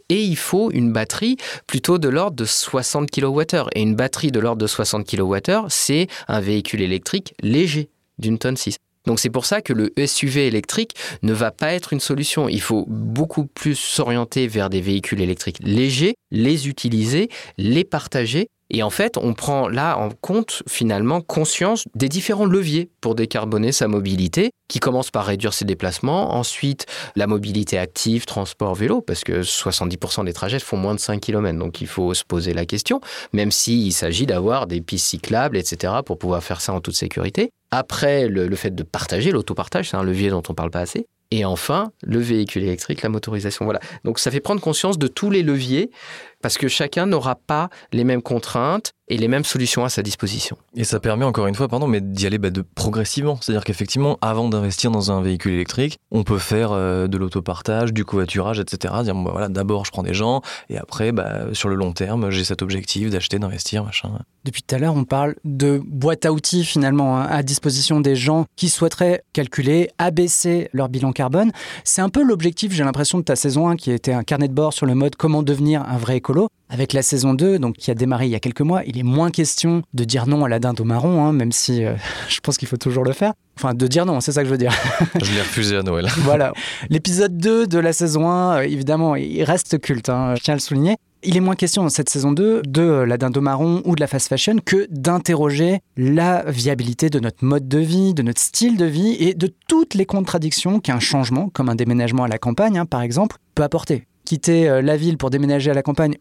et il faut une batterie plutôt de l'ordre de 60 kWh. Et une batterie de l'ordre de 60 kWh, c'est un véhicule électrique léger d'une tonne 6. Donc c'est pour ça que le SUV électrique ne va pas être une solution. Il faut beaucoup plus s'orienter vers des véhicules électriques légers, les utiliser, les partager et en fait, on prend là en compte finalement conscience des différents leviers pour décarboner sa mobilité, qui commence par réduire ses déplacements, ensuite la mobilité active, transport, vélo, parce que 70% des trajets font moins de 5 km, donc il faut se poser la question, même s'il s'agit d'avoir des pistes cyclables, etc., pour pouvoir faire ça en toute sécurité. Après, le, fait de partager, l'autopartage, c'est un levier dont on ne parle pas assez. Et enfin, le véhicule électrique, la motorisation. Voilà. Donc ça fait prendre conscience de tous les leviers parce que chacun n'aura pas les mêmes contraintes et les mêmes solutions à sa disposition. Et ça permet encore une fois, pardon, mais d'y aller bah, de progressivement. C'est-à-dire qu'effectivement, avant d'investir dans un véhicule électrique, on peut faire euh, de l'autopartage, du covoiturage, etc. Dire bah, voilà, d'abord je prends des gens et après, bah, sur le long terme, j'ai cet objectif d'acheter, d'investir, machin. Depuis tout à l'heure, on parle de boîte à outils finalement hein, à disposition des gens qui souhaiteraient calculer, abaisser leur bilan carbone. C'est un peu l'objectif, j'ai l'impression, de ta saison 1 qui était un carnet de bord sur le mode comment devenir un vrai écolo. Avec la saison 2, donc qui a démarré il y a quelques mois, il est moins question de dire non à la dinde au marron, hein, même si euh, je pense qu'il faut toujours le faire. Enfin, de dire non, c'est ça que je veux dire. je l'ai refusé à Noël. voilà. L'épisode 2 de la saison 1, euh, évidemment, il reste culte, hein, je tiens à le souligner. Il est moins question dans cette saison 2 de la dinde au marron ou de la fast fashion que d'interroger la viabilité de notre mode de vie, de notre style de vie et de toutes les contradictions qu'un changement, comme un déménagement à la campagne, hein, par exemple, peut apporter quitter euh, la ville pour déménager à la campagne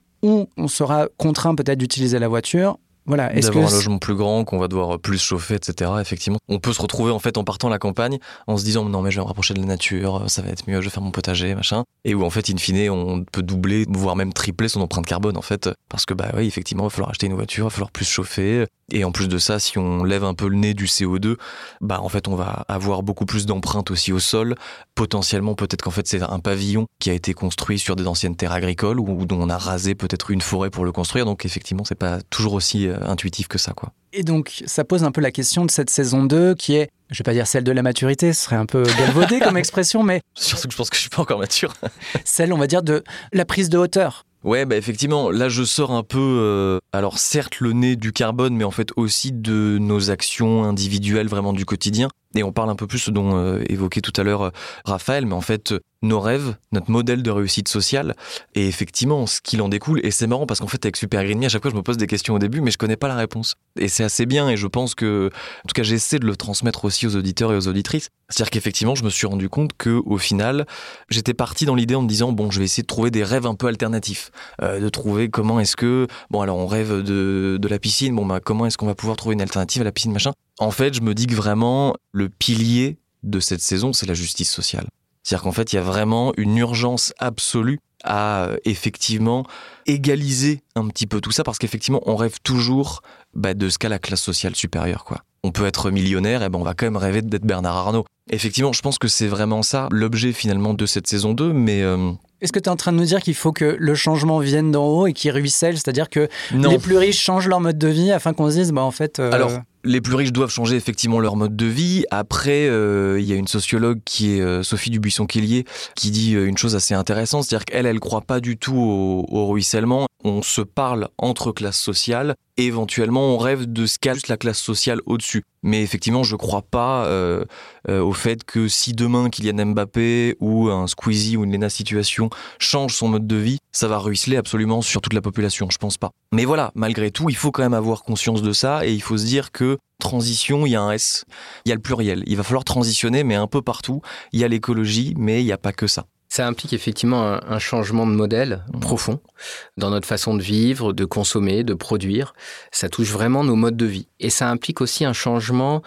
on sera contraint peut-être d'utiliser la voiture, Voilà. D'avoir que un logement plus grand, qu'on va devoir plus chauffer, etc. Effectivement, on peut se retrouver en fait en partant à la campagne en se disant non mais je vais me rapprocher de la nature, ça va être mieux, je vais faire mon potager, machin. Et où en fait, in fine, on peut doubler, voire même tripler son empreinte carbone en fait, parce que bah oui, effectivement, il va falloir acheter une voiture, il va falloir plus chauffer. Et en plus de ça, si on lève un peu le nez du CO2, bah en fait, on va avoir beaucoup plus d'empreintes aussi au sol. Potentiellement, peut-être qu'en fait, c'est un pavillon qui a été construit sur des anciennes terres agricoles ou dont on a rasé peut-être une forêt pour le construire. Donc effectivement, c'est pas toujours aussi euh, intuitif que ça, quoi. Et donc, ça pose un peu la question de cette saison 2 qui est, je vais pas dire celle de la maturité, ce serait un peu galvaudé comme expression, mais Surtout que je pense que je suis pas encore mature. celle, on va dire, de la prise de hauteur. Ouais, bah effectivement, là je sors un peu, euh, alors certes le nez du carbone, mais en fait aussi de nos actions individuelles vraiment du quotidien. Et on parle un peu plus ce dont euh, évoquait tout à l'heure euh, Raphaël, mais en fait nos rêves, notre modèle de réussite sociale, et effectivement ce qu'il en découle. Et c'est marrant parce qu'en fait avec Super Green à chaque fois je me pose des questions au début, mais je connais pas la réponse. Et c'est assez bien, et je pense que, en tout cas j'essaie de le transmettre aussi aux auditeurs et aux auditrices. C'est-à-dire qu'effectivement je me suis rendu compte que au final, j'étais parti dans l'idée en me disant bon je vais essayer de trouver des rêves un peu alternatifs. Euh, de trouver comment est-ce que bon alors on rêve de, de la piscine bon bah comment est-ce qu'on va pouvoir trouver une alternative à la piscine machin en fait je me dis que vraiment le pilier de cette saison c'est la justice sociale. C'est-à-dire qu'en fait il y a vraiment une urgence absolue à euh, effectivement égaliser un petit peu tout ça parce qu'effectivement on rêve toujours bah, de ce qu'a la classe sociale supérieure quoi. On peut être millionnaire et ben on va quand même rêver d'être Bernard Arnault. Effectivement je pense que c'est vraiment ça l'objet finalement de cette saison 2 mais euh, Est-ce que tu es en train de nous dire qu'il faut que le changement vienne d'en haut et qu'il ruisselle C'est-à-dire que non. les plus riches changent leur mode de vie afin qu'on se dise, bah en fait. euh, Alors, les plus riches doivent changer effectivement leur mode de vie. Après, euh, il y a une sociologue qui est euh, Sophie Dubuisson-Quillier qui dit euh, une chose assez intéressante, c'est-à-dire qu'elle, elle croit pas du tout au, ruissellement. On se parle entre classes sociales et éventuellement on rêve de ce juste la classe sociale au-dessus. Mais effectivement, je crois pas au fait que si demain Kylian Mbappé ou un Squeezie ou une Lena Situation change son mode de vie, ça va ruisseler absolument sur toute la population. Je pense pas. Mais voilà, malgré tout, il faut quand même avoir conscience de ça et il faut se dire que transition, il y a un S, il y a le pluriel. Il va falloir transitionner, mais un peu partout. Il y a l'écologie, mais il n'y a pas que ça. Ça implique effectivement un, un changement de modèle Mhm. profond dans notre façon de vivre, de consommer, de produire. Ça touche vraiment nos modes de vie. Et ça implique aussi un changement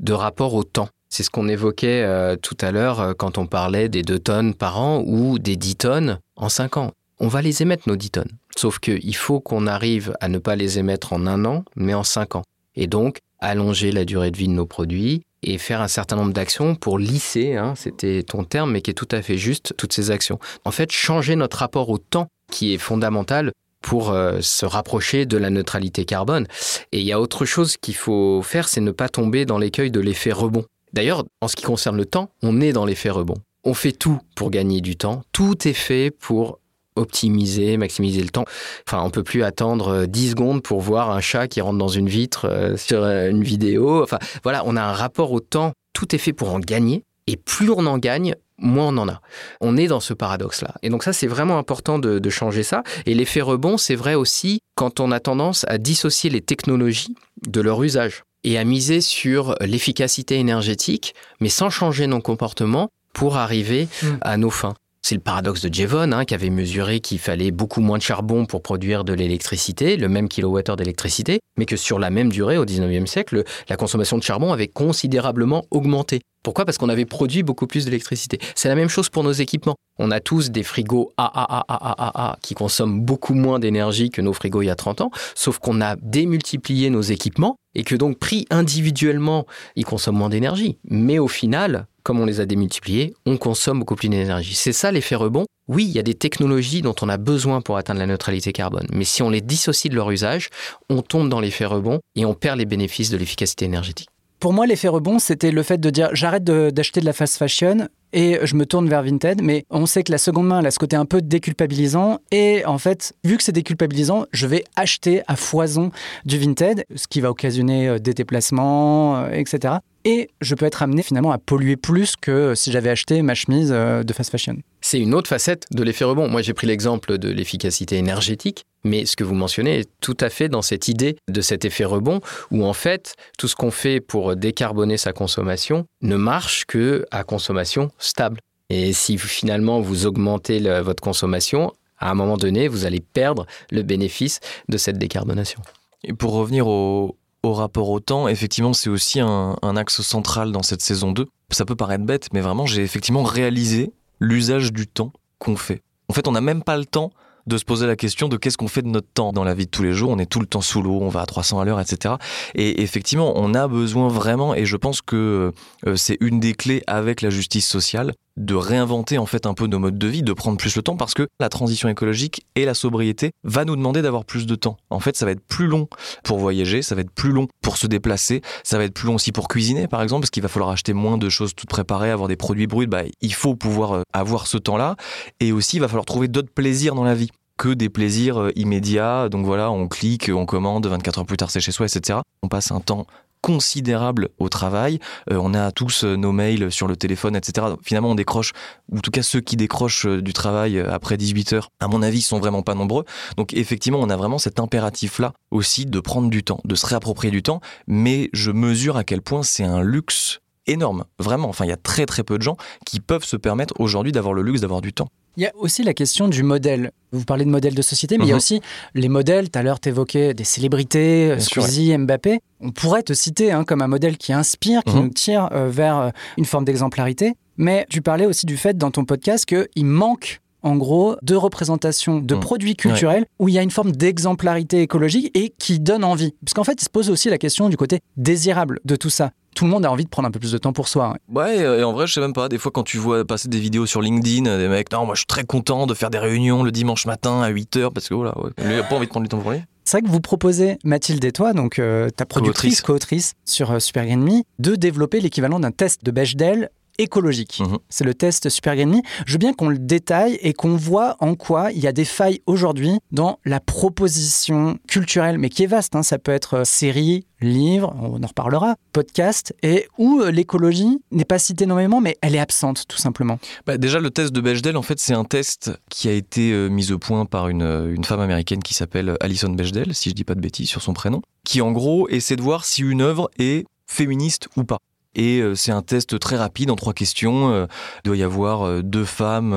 de rapport au temps. C'est ce qu'on évoquait euh, tout à l'heure euh, quand on parlait des 2 tonnes par an ou des 10 tonnes en 5 ans. On va les émettre, nos 10 tonnes. Sauf qu'il faut qu'on arrive à ne pas les émettre en un an, mais en 5 ans. Et donc, allonger la durée de vie de nos produits et faire un certain nombre d'actions pour lisser, hein, c'était ton terme, mais qui est tout à fait juste, toutes ces actions. En fait, changer notre rapport au temps qui est fondamental pour euh, se rapprocher de la neutralité carbone. Et il y a autre chose qu'il faut faire, c'est ne pas tomber dans l'écueil de l'effet rebond. D'ailleurs, en ce qui concerne le temps, on est dans l'effet rebond. On fait tout pour gagner du temps. Tout est fait pour optimiser, maximiser le temps. Enfin, on peut plus attendre euh, 10 secondes pour voir un chat qui rentre dans une vitre euh, sur euh, une vidéo. Enfin, voilà, on a un rapport au temps. Tout est fait pour en gagner. Et plus on en gagne, moins on en a. On est dans ce paradoxe-là. Et donc ça, c'est vraiment important de, de changer ça. Et l'effet rebond, c'est vrai aussi quand on a tendance à dissocier les technologies de leur usage et à miser sur l'efficacité énergétique, mais sans changer nos comportements pour arriver Mm. à nos fins. C'est le paradoxe de Jevon, hein, qui avait mesuré qu'il fallait beaucoup moins de charbon pour produire de l'électricité, le même kilowattheure d'électricité, mais que sur la même durée, au 19e siècle, la consommation de charbon avait considérablement augmenté. Pourquoi? Parce qu'on avait produit beaucoup plus d'électricité. C'est la même chose pour nos équipements. On a tous des frigos AAAAAA qui consomment beaucoup moins d'énergie que nos frigos il y a 30 ans, sauf qu'on a démultiplié nos équipements et que donc pris individuellement, ils consomment moins d'énergie. Mais au final, comme on les a démultipliés, on consomme beaucoup plus d'énergie. C'est ça l'effet rebond? Oui, il y a des technologies dont on a besoin pour atteindre la neutralité carbone, mais si on les dissocie de leur usage, on tombe dans l'effet rebond et on perd les bénéfices de l'efficacité énergétique. Pour moi, l'effet rebond, c'était le fait de dire j'arrête d'acheter de, la fast fashion et je me tourne vers Vinted. Mais on sait que la seconde main, a ce côté un peu déculpabilisant. Et en fait, vu que c'est déculpabilisant, je vais acheter à foison du Vinted, ce qui va occasionner euh, des déplacements, euh, etc. Et je peux être amené finalement à polluer plus que si j'avais acheté ma chemise euh, de fast fashion. C'est une autre facette de l'effet rebond. Moi, j'ai pris l'exemple de l'efficacité énergétique, mais ce que vous mentionnez est tout à fait dans cette idée de cet effet rebond, où en fait, tout ce qu'on fait pour décarboner sa consommation ne marche que à consommation stable. Et si finalement vous augmentez votre consommation, à un moment donné, vous allez perdre le bénéfice de cette décarbonation. Et pour revenir au, rapport au temps, effectivement, c'est aussi un, un, axe central dans cette saison 2. Ça peut paraître bête, mais vraiment, j'ai effectivement réalisé l'usage du temps qu'on fait. En fait, on n'a même pas le temps de se poser la question de qu'est-ce qu'on fait de notre temps dans la vie de tous les jours. On est tout le temps sous l'eau, on va à 300 à l'heure, etc. Et effectivement, on a besoin vraiment, et je pense que euh, c'est une des clés avec la justice sociale, de réinventer en fait un peu nos modes de vie, de prendre plus le temps parce que la transition écologique et la sobriété va nous demander d'avoir plus de temps. En fait, ça va être plus long pour voyager, ça va être plus long pour se déplacer, ça va être plus long aussi pour cuisiner par exemple parce qu'il va falloir acheter moins de choses toutes préparées, avoir des produits bruts, bah, il faut pouvoir euh, avoir ce temps-là et aussi il va falloir trouver d'autres plaisirs dans la vie que des plaisirs euh, immédiats. Donc voilà, on clique, on commande, 24 heures plus tard c'est chez soi, etc. On passe un temps considérable au travail. Euh, on a tous euh, nos mails sur le téléphone, etc. finalement, on décroche, ou en tout cas ceux qui décrochent du travail après 18 heures, à mon avis, sont vraiment pas nombreux. Donc effectivement, on a vraiment cet impératif-là aussi de prendre du temps, de se réapproprier du temps. Mais je mesure à quel point c'est un luxe énorme, vraiment. Enfin, il y a très très peu de gens qui peuvent se permettre aujourd'hui d'avoir le luxe d'avoir du temps. Il y a aussi la question du modèle. Vous parlez de modèle de société, mais il y a mhm. aussi les modèles. Tout à l'heure, tu évoquais des célébrités, euh, Squeezie, Mbappé. On pourrait te citer hein, comme un modèle qui inspire, qui mhm. nous tire euh, vers euh, une forme d'exemplarité. Mais tu parlais aussi du fait dans ton podcast qu'il manque en gros, de représentation de mhm. produits culturels où il y a une forme d'exemplarité écologique et qui donne envie. Parce qu'en fait, il se pose aussi la question du côté désirable de tout ça tout le monde a envie de prendre un peu plus de temps pour soi. Hein. Ouais, et en vrai, je sais même pas. Des fois, quand tu vois passer des vidéos sur LinkedIn, des mecs, non, moi, je suis très content de faire des réunions le dimanche matin à 8h parce que voilà, il a pas envie de prendre du temps pour lui. C'est vrai que vous proposez, Mathilde et toi, donc euh, ta productrice, co-autrice sur euh, Super Green Me, de développer l'équivalent d'un test de Bechdel écologique. Mhm. C'est le test Super Green Me. Je veux bien qu'on le détaille et qu'on voit en quoi il y a des failles aujourd'hui dans la proposition culturelle, mais qui est vaste. Hein. Ça peut être euh, série, livre, on en reparlera, podcast, et où euh, l'écologie n'est pas citée énormément, mais elle est absente tout simplement. Bah déjà, le test de Bechdel, en fait, c'est un test qui a été euh, mis au point par une, une femme américaine qui s'appelle Alison Bechdel, si je dis pas de bêtises sur son prénom, qui en gros essaie de voir si une œuvre est féministe ou pas. Et euh, c'est un test très rapide en trois questions. Euh, il doit y avoir euh, deux femmes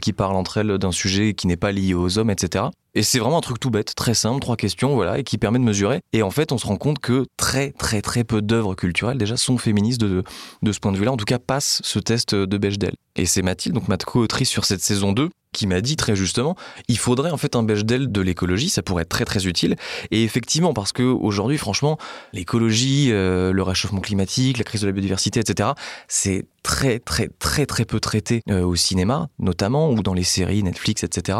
qui parlent entre elles d'un sujet qui n'est pas lié aux hommes, etc. Et c'est vraiment un truc tout bête, très simple, trois questions, voilà, et qui permet de mesurer. Et en fait, on se rend compte que très, très, très peu d'œuvres culturelles déjà sont féministes de, de ce point de vue-là. En tout cas, passent ce test de Bechdel. Et c'est Mathilde, donc ma co-autrice sur cette saison 2, qui m'a dit très justement, il faudrait en fait un Bechdel de l'écologie, ça pourrait être très très utile. Et effectivement, parce que aujourd'hui, franchement, l'écologie, euh, le réchauffement climatique, la crise de la biodiversité, etc., c'est très très très très peu traité euh, au cinéma, notamment, ou dans les séries Netflix, etc.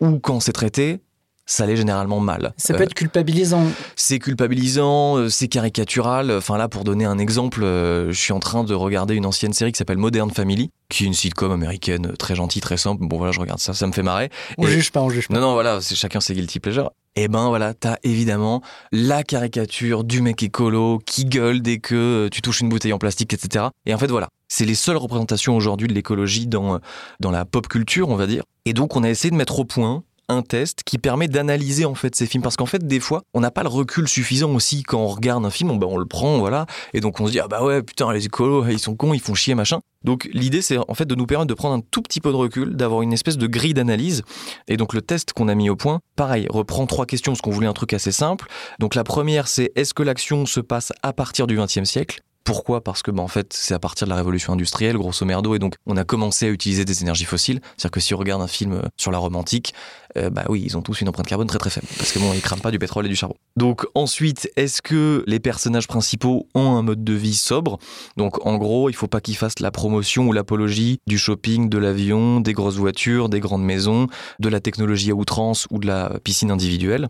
Ou quand c'est traité, ça l'est généralement mal. Ça peut être culpabilisant. C'est culpabilisant, euh, c'est caricatural. Enfin là, pour donner un exemple, euh, je suis en train de regarder une ancienne série qui s'appelle Modern Family, qui est une sitcom américaine euh, très gentille, très simple. Bon voilà, je regarde ça, ça me fait marrer. On juge pas, on juge pas. Non, non, voilà, c'est chacun ses guilty pleasures. Et eh ben voilà, t'as évidemment la caricature du mec écolo qui gueule dès que tu touches une bouteille en plastique, etc. Et en fait voilà, c'est les seules représentations aujourd'hui de l'écologie dans, dans la pop culture, on va dire. Et donc on a essayé de mettre au point un test qui permet d'analyser en fait ces films. Parce qu'en fait des fois on n'a pas le recul suffisant aussi quand on regarde un film on, bah, on le prend voilà. Et donc on se dit ah bah ouais putain les écolos ils sont cons ils font chier machin. Donc l'idée c'est en fait de nous permettre de prendre un tout petit peu de recul d'avoir une espèce de grille d'analyse. Et donc le test qu'on a mis au point pareil reprend trois questions parce qu'on voulait un truc assez simple. Donc la première c'est est-ce que l'action se passe à partir du XXe siècle? Pourquoi? Parce que bah, en fait, c'est à partir de la révolution industrielle, grosso merdo, et donc on a commencé à utiliser des énergies fossiles. C'est-à-dire que si on regarde un film euh, sur la romantique, euh, bah oui, ils ont tous une empreinte carbone très très faible, parce que bon, ils crament pas du pétrole et du charbon. Donc ensuite, est-ce que les personnages principaux ont un mode de vie sobre? Donc en gros, il faut pas qu'ils fassent la promotion ou l'apologie du shopping, de l'avion, des grosses voitures, des grandes maisons, de la technologie à outrance ou de la piscine individuelle.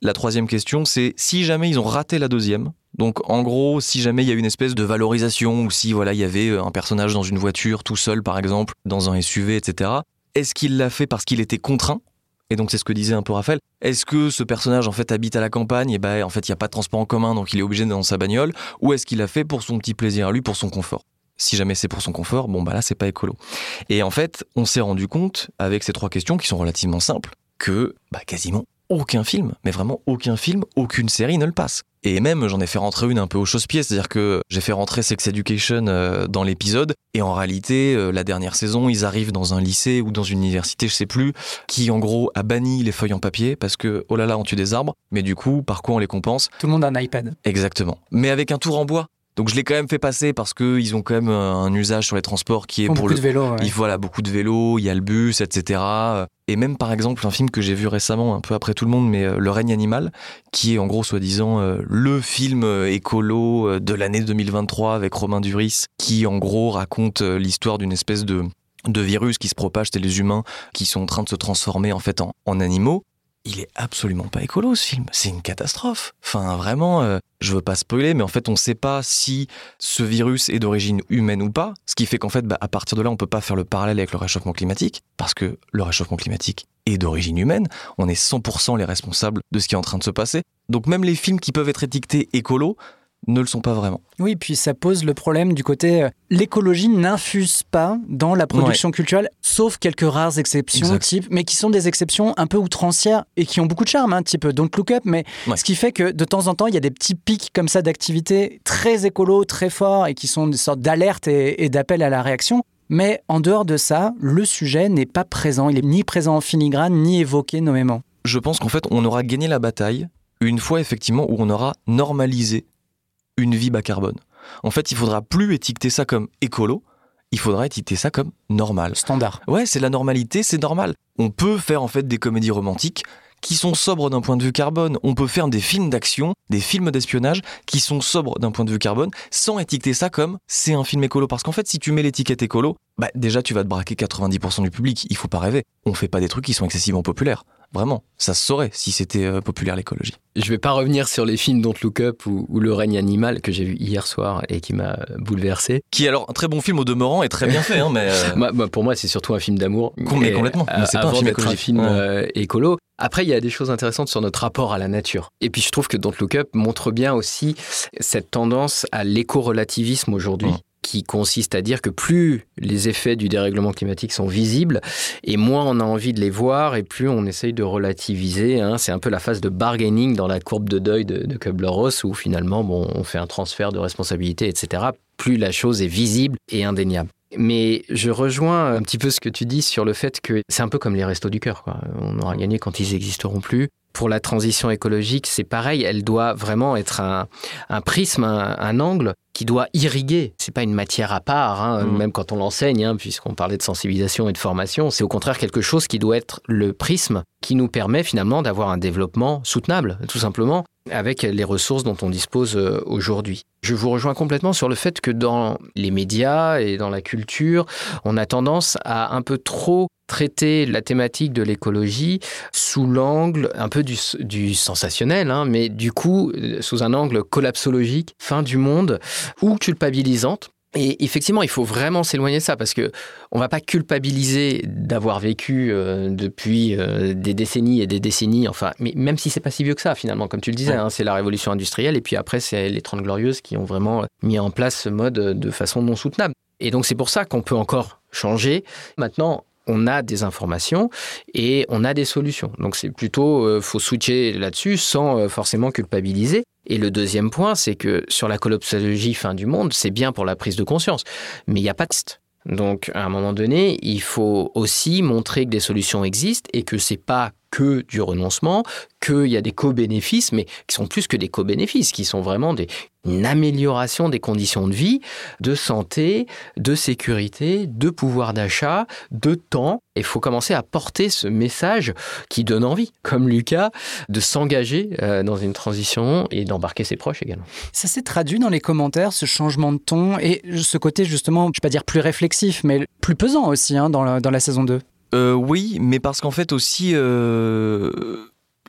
La troisième question, c'est si jamais ils ont raté la deuxième, donc en gros, si jamais il y a une espèce de valorisation ou si voilà il y avait euh, un personnage dans une voiture tout seul par exemple, dans un SUV, etc. Est-ce qu'il l'a fait parce qu'il était contraint? Et donc c'est ce que disait un peu Raphaël. Est-ce que ce personnage en fait habite à la campagne? Et ben en fait il n'y a pas de transport en commun donc il est obligé d'être dans sa bagnole ou est-ce qu'il l'a fait pour son petit plaisir à lui, pour son confort? Si jamais c'est pour son confort, bon bah là c'est pas écolo. Et en fait, on s'est rendu compte avec ces trois questions qui sont relativement simples que bah, quasiment aucun film, mais vraiment aucun film, aucune série ne le passe. Et même, j'en ai fait rentrer une un peu au chausse-pied, c'est-à-dire que j'ai fait rentrer Sex Education euh, dans l'épisode, et en réalité, euh, la dernière saison, ils arrivent dans un lycée ou dans une université, je sais plus, qui en gros a banni les feuilles en papier parce que, oh là là, on tue des arbres, mais du coup, par quoi on les compense? Tout le monde a un iPad. Exactement. Mais avec un tour en bois. Donc je l'ai quand même fait passer parce qu'ils ont quand même un usage sur les transports qui est pour beaucoup le... de vélo. ouais. Il voilà beaucoup de vélos, il y a le bus, etc. Et même par exemple un film que j'ai vu récemment, un peu après tout le monde, mais euh, Le règne animal, qui est en gros soi-disant euh, le film euh, écolo de l'année 2023 avec Romain Duris, qui en gros raconte l'histoire d'une espèce de de virus qui se propage chez les humains, qui sont en train de se transformer en fait en, en animaux. Il est absolument pas écolo ce film, c'est une catastrophe. Enfin vraiment, euh, je veux pas spoiler, mais en fait on sait pas si ce virus est d'origine humaine ou pas, ce qui fait qu'en fait bah, à partir de là on peut pas faire le parallèle avec le réchauffement climatique, parce que le réchauffement climatique est d'origine humaine, on est 100% les responsables de ce qui est en train de se passer. Donc même les films qui peuvent être étiquetés écolo ne le sont pas vraiment. Oui, puis ça pose le problème du côté euh, l'écologie n'infuse pas dans la production culturelle, sauf quelques rares exceptions, Exact. type, mais qui sont des exceptions un peu outrancières et qui ont beaucoup de charme, hein, type Don't Look Up. Mais Ouais. ce qui fait que de temps en temps, il y a des petits pics comme ça d'activités très écolo, très forts et qui sont des sortes d'alerte et, et d'appel à la réaction. Mais en dehors de ça, le sujet n'est pas présent. Il est ni présent en filigrane, ni évoqué nommément. Je pense qu'en fait on aura gagné la bataille une fois effectivement où on aura normalisé une vie bas carbone. En fait, il faudra plus étiqueter ça comme écolo, il faudra étiqueter ça comme normal. Standard. Ouais, c'est la normalité, c'est normal. On peut faire en fait des comédies romantiques qui sont sobres d'un point de vue carbone. On peut faire des films d'action, des films d'espionnage qui sont sobres d'un point de vue carbone sans étiqueter ça comme c'est un film écolo. Parce qu'en fait, si tu mets l'étiquette écolo, bah déjà tu vas te braquer 90% du public. Il faut pas rêver. On fait pas des trucs qui sont excessivement populaires. Vraiment, ça se saurait si c'était euh, populaire l'écologie. Je vais pas revenir sur les films Don't Look Up ou, ou Le règne animal que j'ai vu hier soir et qui m'a bouleversé. Qui est alors un très bon film au demeurant et très bien fait, hein, mais euh, Moi, moi, pour moi, c'est surtout un film d'amour. Mais complètement. C'est pas un film un film Ouais. euh, écolo. Après, il y a des choses intéressantes sur notre rapport à la nature. Et puis, je trouve que Don't Look Up montre bien aussi cette tendance à l'éco-relativisme aujourd'hui. Qui consiste à dire que plus les effets du dérèglement climatique sont visibles, et moins on a envie de les voir, et plus on essaye de relativiser. hein. C'est un peu la phase de bargaining dans la courbe de deuil de, de Kubler-Ross, où finalement, bon, on fait un transfert de responsabilité, etc. Plus la chose est visible et indéniable. Mais je rejoins un petit peu ce que tu dis sur le fait que c'est un peu comme les restos du cœur. On aura gagné quand ils n'existeront plus. Pour la transition écologique, c'est pareil. Elle doit vraiment être un, un prisme, un, un angle qui doit irriguer. C'est pas une matière à part, hein, Mm. même quand on l'enseigne, hein, puisqu'on parlait de sensibilisation et de formation. C'est au contraire quelque chose qui doit être le prisme qui nous permet finalement d'avoir un développement soutenable, tout simplement, avec les ressources dont on dispose euh, aujourd'hui. Je vous rejoins complètement sur le fait que dans les médias et dans la culture, on a tendance à un peu trop traiter la thématique de l'écologie sous l'angle un peu du, du sensationnel, hein, mais du coup euh, sous un angle collapsologique, fin du monde, ou culpabilisante. Et effectivement, il faut vraiment s'éloigner de ça parce que on va pas culpabiliser d'avoir vécu euh, depuis euh, des décennies et des décennies. Enfin, mais même si c'est pas si vieux que ça, finalement, comme tu le disais, Ouais. hein, c'est la révolution industrielle et puis après c'est les 30 glorieuses qui ont vraiment mis en place ce mode de façon non soutenable. Et donc c'est pour ça qu'on peut encore changer. Maintenant, on a des informations et on a des solutions. Donc c'est plutôt, euh, faut switcher là-dessus sans euh, forcément culpabiliser. Et le deuxième point, c'est que sur la collapsologie fin du monde, c'est bien pour la prise de conscience, mais il n'y a pas de test. Donc à un moment donné, il faut aussi montrer que des solutions existent et que c'est pas que du renoncement, qu'il y a des co-bénéfices, mais qui sont plus que des co-bénéfices, qui sont vraiment des, amélioration des conditions de vie, de santé, de sécurité, de pouvoir d'achat, de temps. Et il faut commencer à porter ce message qui donne envie, comme Lucas, de s'engager euh, dans une transition et d'embarquer ses proches également. Ça s'est traduit dans les commentaires, ce changement de ton et ce côté justement, je ne vais pas dire plus réflexif, mais plus pesant aussi hein, dans, la, dans la saison 2. Euh, oui, mais parce qu'en fait aussi, euh,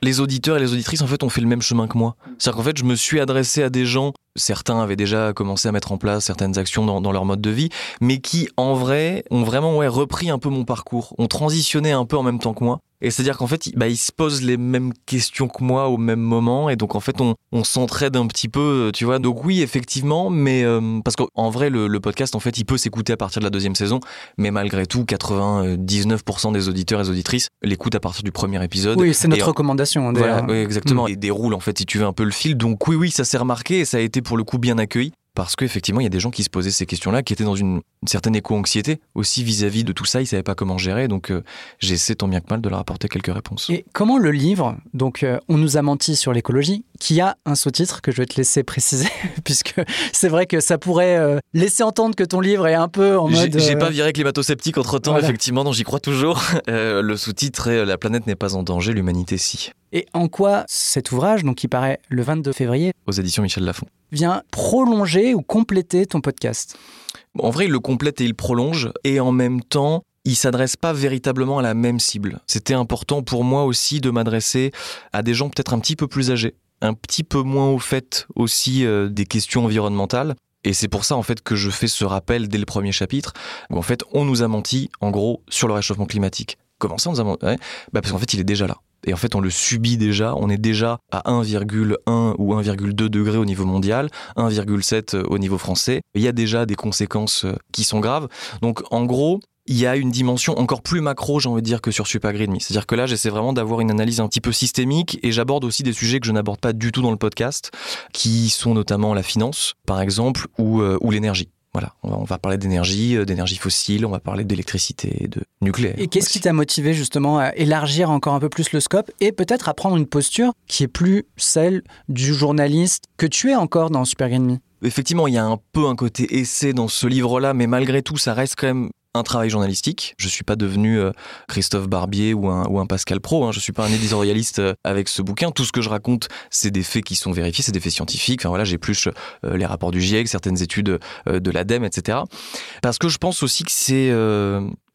les auditeurs et les auditrices en fait ont fait le même chemin que moi. C'est-à-dire qu'en fait, je me suis adressé à des gens. Certains avaient déjà commencé à mettre en place certaines actions dans, dans leur mode de vie, mais qui en vrai ont vraiment ouais, repris un peu mon parcours, ont transitionné un peu en même temps que moi. Et c'est-à-dire qu'en fait, bah, il se pose les mêmes questions que moi au même moment. Et donc, en fait, on, on s'entraide un petit peu, tu vois. Donc, oui, effectivement, mais euh, parce qu'en vrai, le, le podcast, en fait, il peut s'écouter à partir de la deuxième saison. Mais malgré tout, 99% des auditeurs et auditrices l'écoutent à partir du premier épisode. Oui, c'est notre Et- recommandation. Voilà, oui, exactement. Et déroule, en fait, si tu veux, un peu le fil. Donc, oui, oui, ça s'est remarqué et ça a été pour le coup bien accueilli. Parce qu'effectivement, il y a des gens qui se posaient ces questions-là, qui étaient dans une, une certaine éco-anxiété aussi vis-à-vis de tout ça. Ils savaient pas comment gérer. Donc, euh, j'essaie tant bien que mal de leur apporter quelques réponses. Et comment le livre, donc euh, On nous a menti sur l'écologie, qui a un sous-titre que je vais te laisser préciser, puisque c'est vrai que ça pourrait euh, laisser entendre que ton livre est un peu en mode. j'ai euh, pas viré climato-sceptique entre temps, Voilà. effectivement, non, j'y crois toujours. Le sous-titre est La planète n'est pas en danger, l'humanité si, Et en quoi cet ouvrage, donc qui paraît le 22 février, aux éditions Michel Lafon. vient prolonger ou compléter ton podcast? En vrai, il le complète et il prolonge, et en même temps, il s'adresse pas véritablement à la même cible. C'était important pour moi aussi de m'adresser à des gens peut-être un petit peu plus âgés, un petit peu moins au fait aussi euh, des questions environnementales. Et c'est pour ça en fait que je fais ce rappel dès le premier chapitre, où en fait on nous a menti en gros sur le réchauffement climatique. Comment ça on nous a menti? Ouais, bah Parce qu'en fait il est déjà là. Et en fait on le subit déjà, on est déjà à 1,1 ou 1,2 degrés au niveau mondial, 1,7 au niveau français. Il y a déjà des conséquences euh, qui sont graves. Donc en gros, il y a une dimension encore plus macro, j'ai envie de dire, que sur Super. C'est-à-dire que là, j'essaie vraiment d'avoir une analyse un petit peu systémique et j'aborde aussi des sujets que je n'aborde pas du tout dans le podcast, qui sont notamment la finance, par exemple, ou, euh, ou l'énergie. Voilà, on va, on va parler d'énergie, euh, d'énergie fossile, on va parler d'électricité, de nucléaire. Et qu'est-ce qui t'a motivé justement à élargir encore un peu plus le scope et peut-être à prendre une posture qui est plus celle du journaliste que tu es encore dans Super Green Me Effectivement, il y a un peu un côté essai dans ce livre-là, mais malgré tout, ça reste quand même un travail journalistique. Je suis pas devenu euh, Christophe Barbier ou un, ou un Pascal Pro. Hein. Je suis pas un éditorialiste euh, avec ce bouquin. Tout ce que je raconte, c'est des faits qui sont vérifiés, c'est des faits scientifiques. Enfin voilà, j'épluche euh, les rapports du GIEC, certaines études de l'ADEME, etc. Parce que je pense aussi que c'est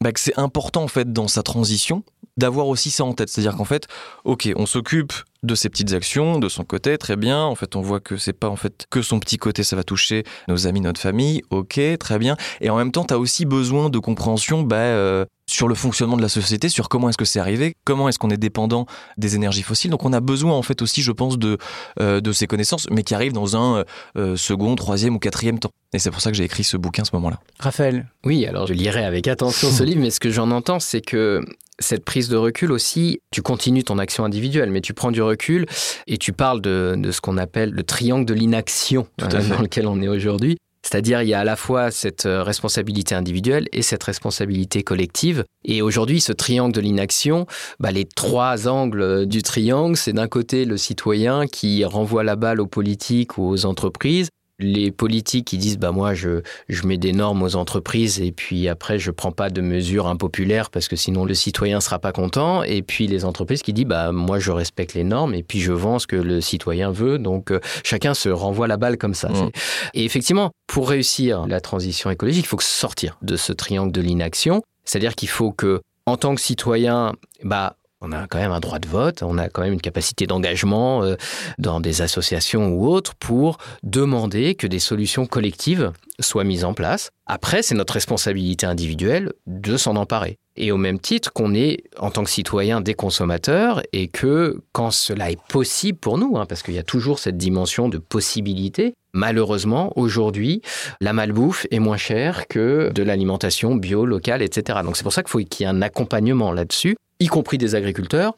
bah, que c'est important en fait dans sa transition d'avoir aussi ça en tête. C'est-à-dire qu'en fait, ok, on s'occupe de ses petites actions, de son côté, très bien. En fait, on voit que c'est pas en fait que son petit côté, ça va toucher nos amis, notre famille, ok, très bien. Et en même temps, tu as aussi besoin de compréhension bah, euh, sur le fonctionnement de la société, sur comment est-ce que c'est arrivé, comment est-ce qu'on est dépendant des énergies fossiles. Donc, on a besoin en fait aussi, je pense, de, euh, de ces connaissances, mais qui arrivent dans un euh, second, troisième ou quatrième temps. Et c'est pour ça que j'ai écrit ce bouquin à ce moment-là. Raphaël, Oui, alors je lirai avec attention ce livre, mais ce que j'en entends, c'est que cette prise de recul aussi, tu continues ton action individuelle, mais tu prends du recul et tu parles de, de ce qu'on appelle le triangle de l'inaction euh, dans lequel on est aujourd'hui. C'est-à-dire, il y a à la fois cette euh, responsabilité individuelle et cette responsabilité collective. Et aujourd'hui, ce triangle de l'inaction, bah, les trois angles euh, du triangle, c'est d'un côté le citoyen qui renvoie la balle aux politiques ou aux entreprises. Les politiques qui disent bah moi je, je mets des normes aux entreprises et puis après je prends pas de mesures impopulaires parce que sinon le citoyen sera pas content et puis les entreprises qui disent bah moi je respecte les normes et puis je vends ce que le citoyen veut donc euh, chacun se renvoie la balle comme ça. Mm. Et effectivement pour réussir la transition écologique il faut sortir de ce triangle de l'inaction c'est-à-dire qu'il faut que en tant que citoyen bah on a quand même un droit de vote, on a quand même une capacité d'engagement euh, dans des associations ou autres pour demander que des solutions collectives soient mises en place. Après, c'est notre responsabilité individuelle de s'en emparer. Et au même titre qu'on est, en tant que citoyen, des consommateurs et que quand cela est possible pour nous, hein, parce qu'il y a toujours cette dimension de possibilité, malheureusement, aujourd'hui, la malbouffe est moins chère que de l'alimentation bio, locale, etc. Donc c'est pour ça qu'il faut qu'il y ait un accompagnement là-dessus, y compris des agriculteurs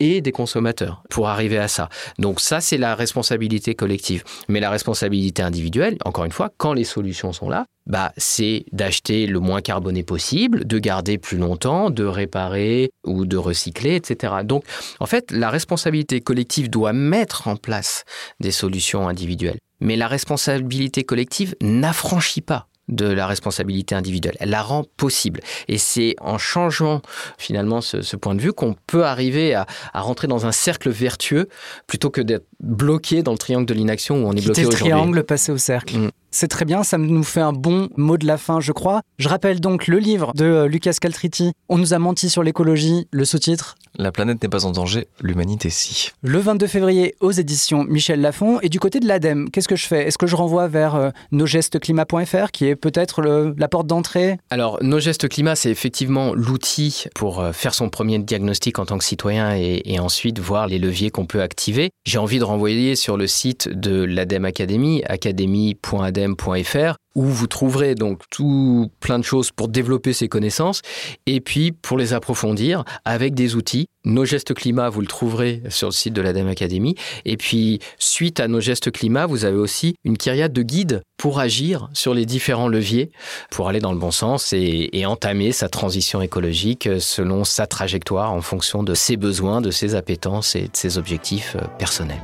et des consommateurs pour arriver à ça. Donc ça, c'est la responsabilité collective. Mais la responsabilité individuelle, encore une fois, quand les solutions sont là, bah, c'est d'acheter le moins carboné possible, de garder plus longtemps, de réparer ou de recycler, etc. Donc, en fait, la responsabilité collective doit mettre en place des solutions individuelles. Mais la responsabilité collective n'affranchit pas de la responsabilité individuelle. Elle la rend possible. Et c'est en changeant finalement ce, point de vue qu'on peut arriver à rentrer dans un cercle vertueux plutôt que d'être bloqué dans le triangle de l'inaction où on est quitter bloqué le aujourd'hui. triangle, passer au cercle. Mm. C'est très bien, ça nous fait un bon mot de la fin, je crois. Je rappelle donc le livre de euh, Lucas Caltriti, On nous a menti sur l'écologie, le sous-titre La planète n'est pas en danger, l'humanité si. Le 22 février aux éditions Michel Lafon. Et du côté de l'ADEME, qu'est-ce que je fais? Est-ce que je renvoie vers euh, nosgestesclimat.fr qui est peut-être la porte d'entrée? Alors, Nos Gestes Climat, c'est effectivement l'outil pour euh, faire son premier diagnostic en tant que citoyen et, et ensuite voir les leviers qu'on peut activer. J'ai envie de renvoyer sur le site de l'ADEME Academy, academy.adem.fr, où vous trouverez donc tout plein de choses pour développer ces connaissances et puis pour les approfondir avec des outils. Nos gestes climat, vous le trouverez sur le site de l'ADEME Academy. Et puis, suite à nos gestes climat, vous avez aussi une kyriade de guides pour agir sur les différents leviers, pour aller dans le bon sens et, et entamer sa transition écologique selon sa trajectoire en fonction de ses besoins, de ses appétences et de ses objectifs euh, personnels.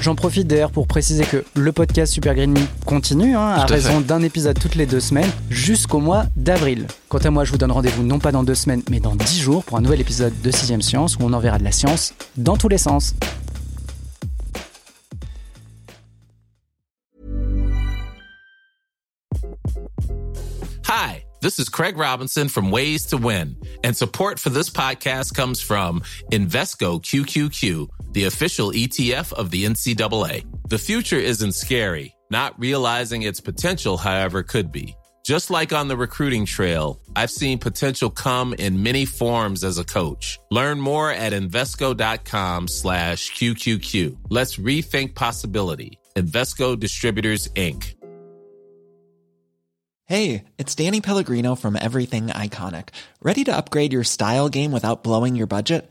J'en profite d'ailleurs pour préciser que le podcast Super Green Me continue, hein, à, raison d'un épisode toutes les deux semaines, jusqu'au mois d'avril. Quant à moi, je vous donne rendez-vous non pas dans deux semaines, mais dans dix jours pour un nouvel épisode de Sixième Science où on enverra de la science dans tous les sens. Hi, this is Craig Robinson from Ways to Win, and support for this podcast comes from Invesco QQQ, the official ETF of the NCAA. The future isn't scary. Not realizing its potential, however, could be. Just like on the recruiting trail, I've seen potential come in many forms as a coach. Learn more at Invesco.com slash QQQ. Let's rethink possibility. Invesco Distributors, Inc. Hey, it's Danny Pellegrino from Everything Iconic. Ready to upgrade your style game without blowing your budget?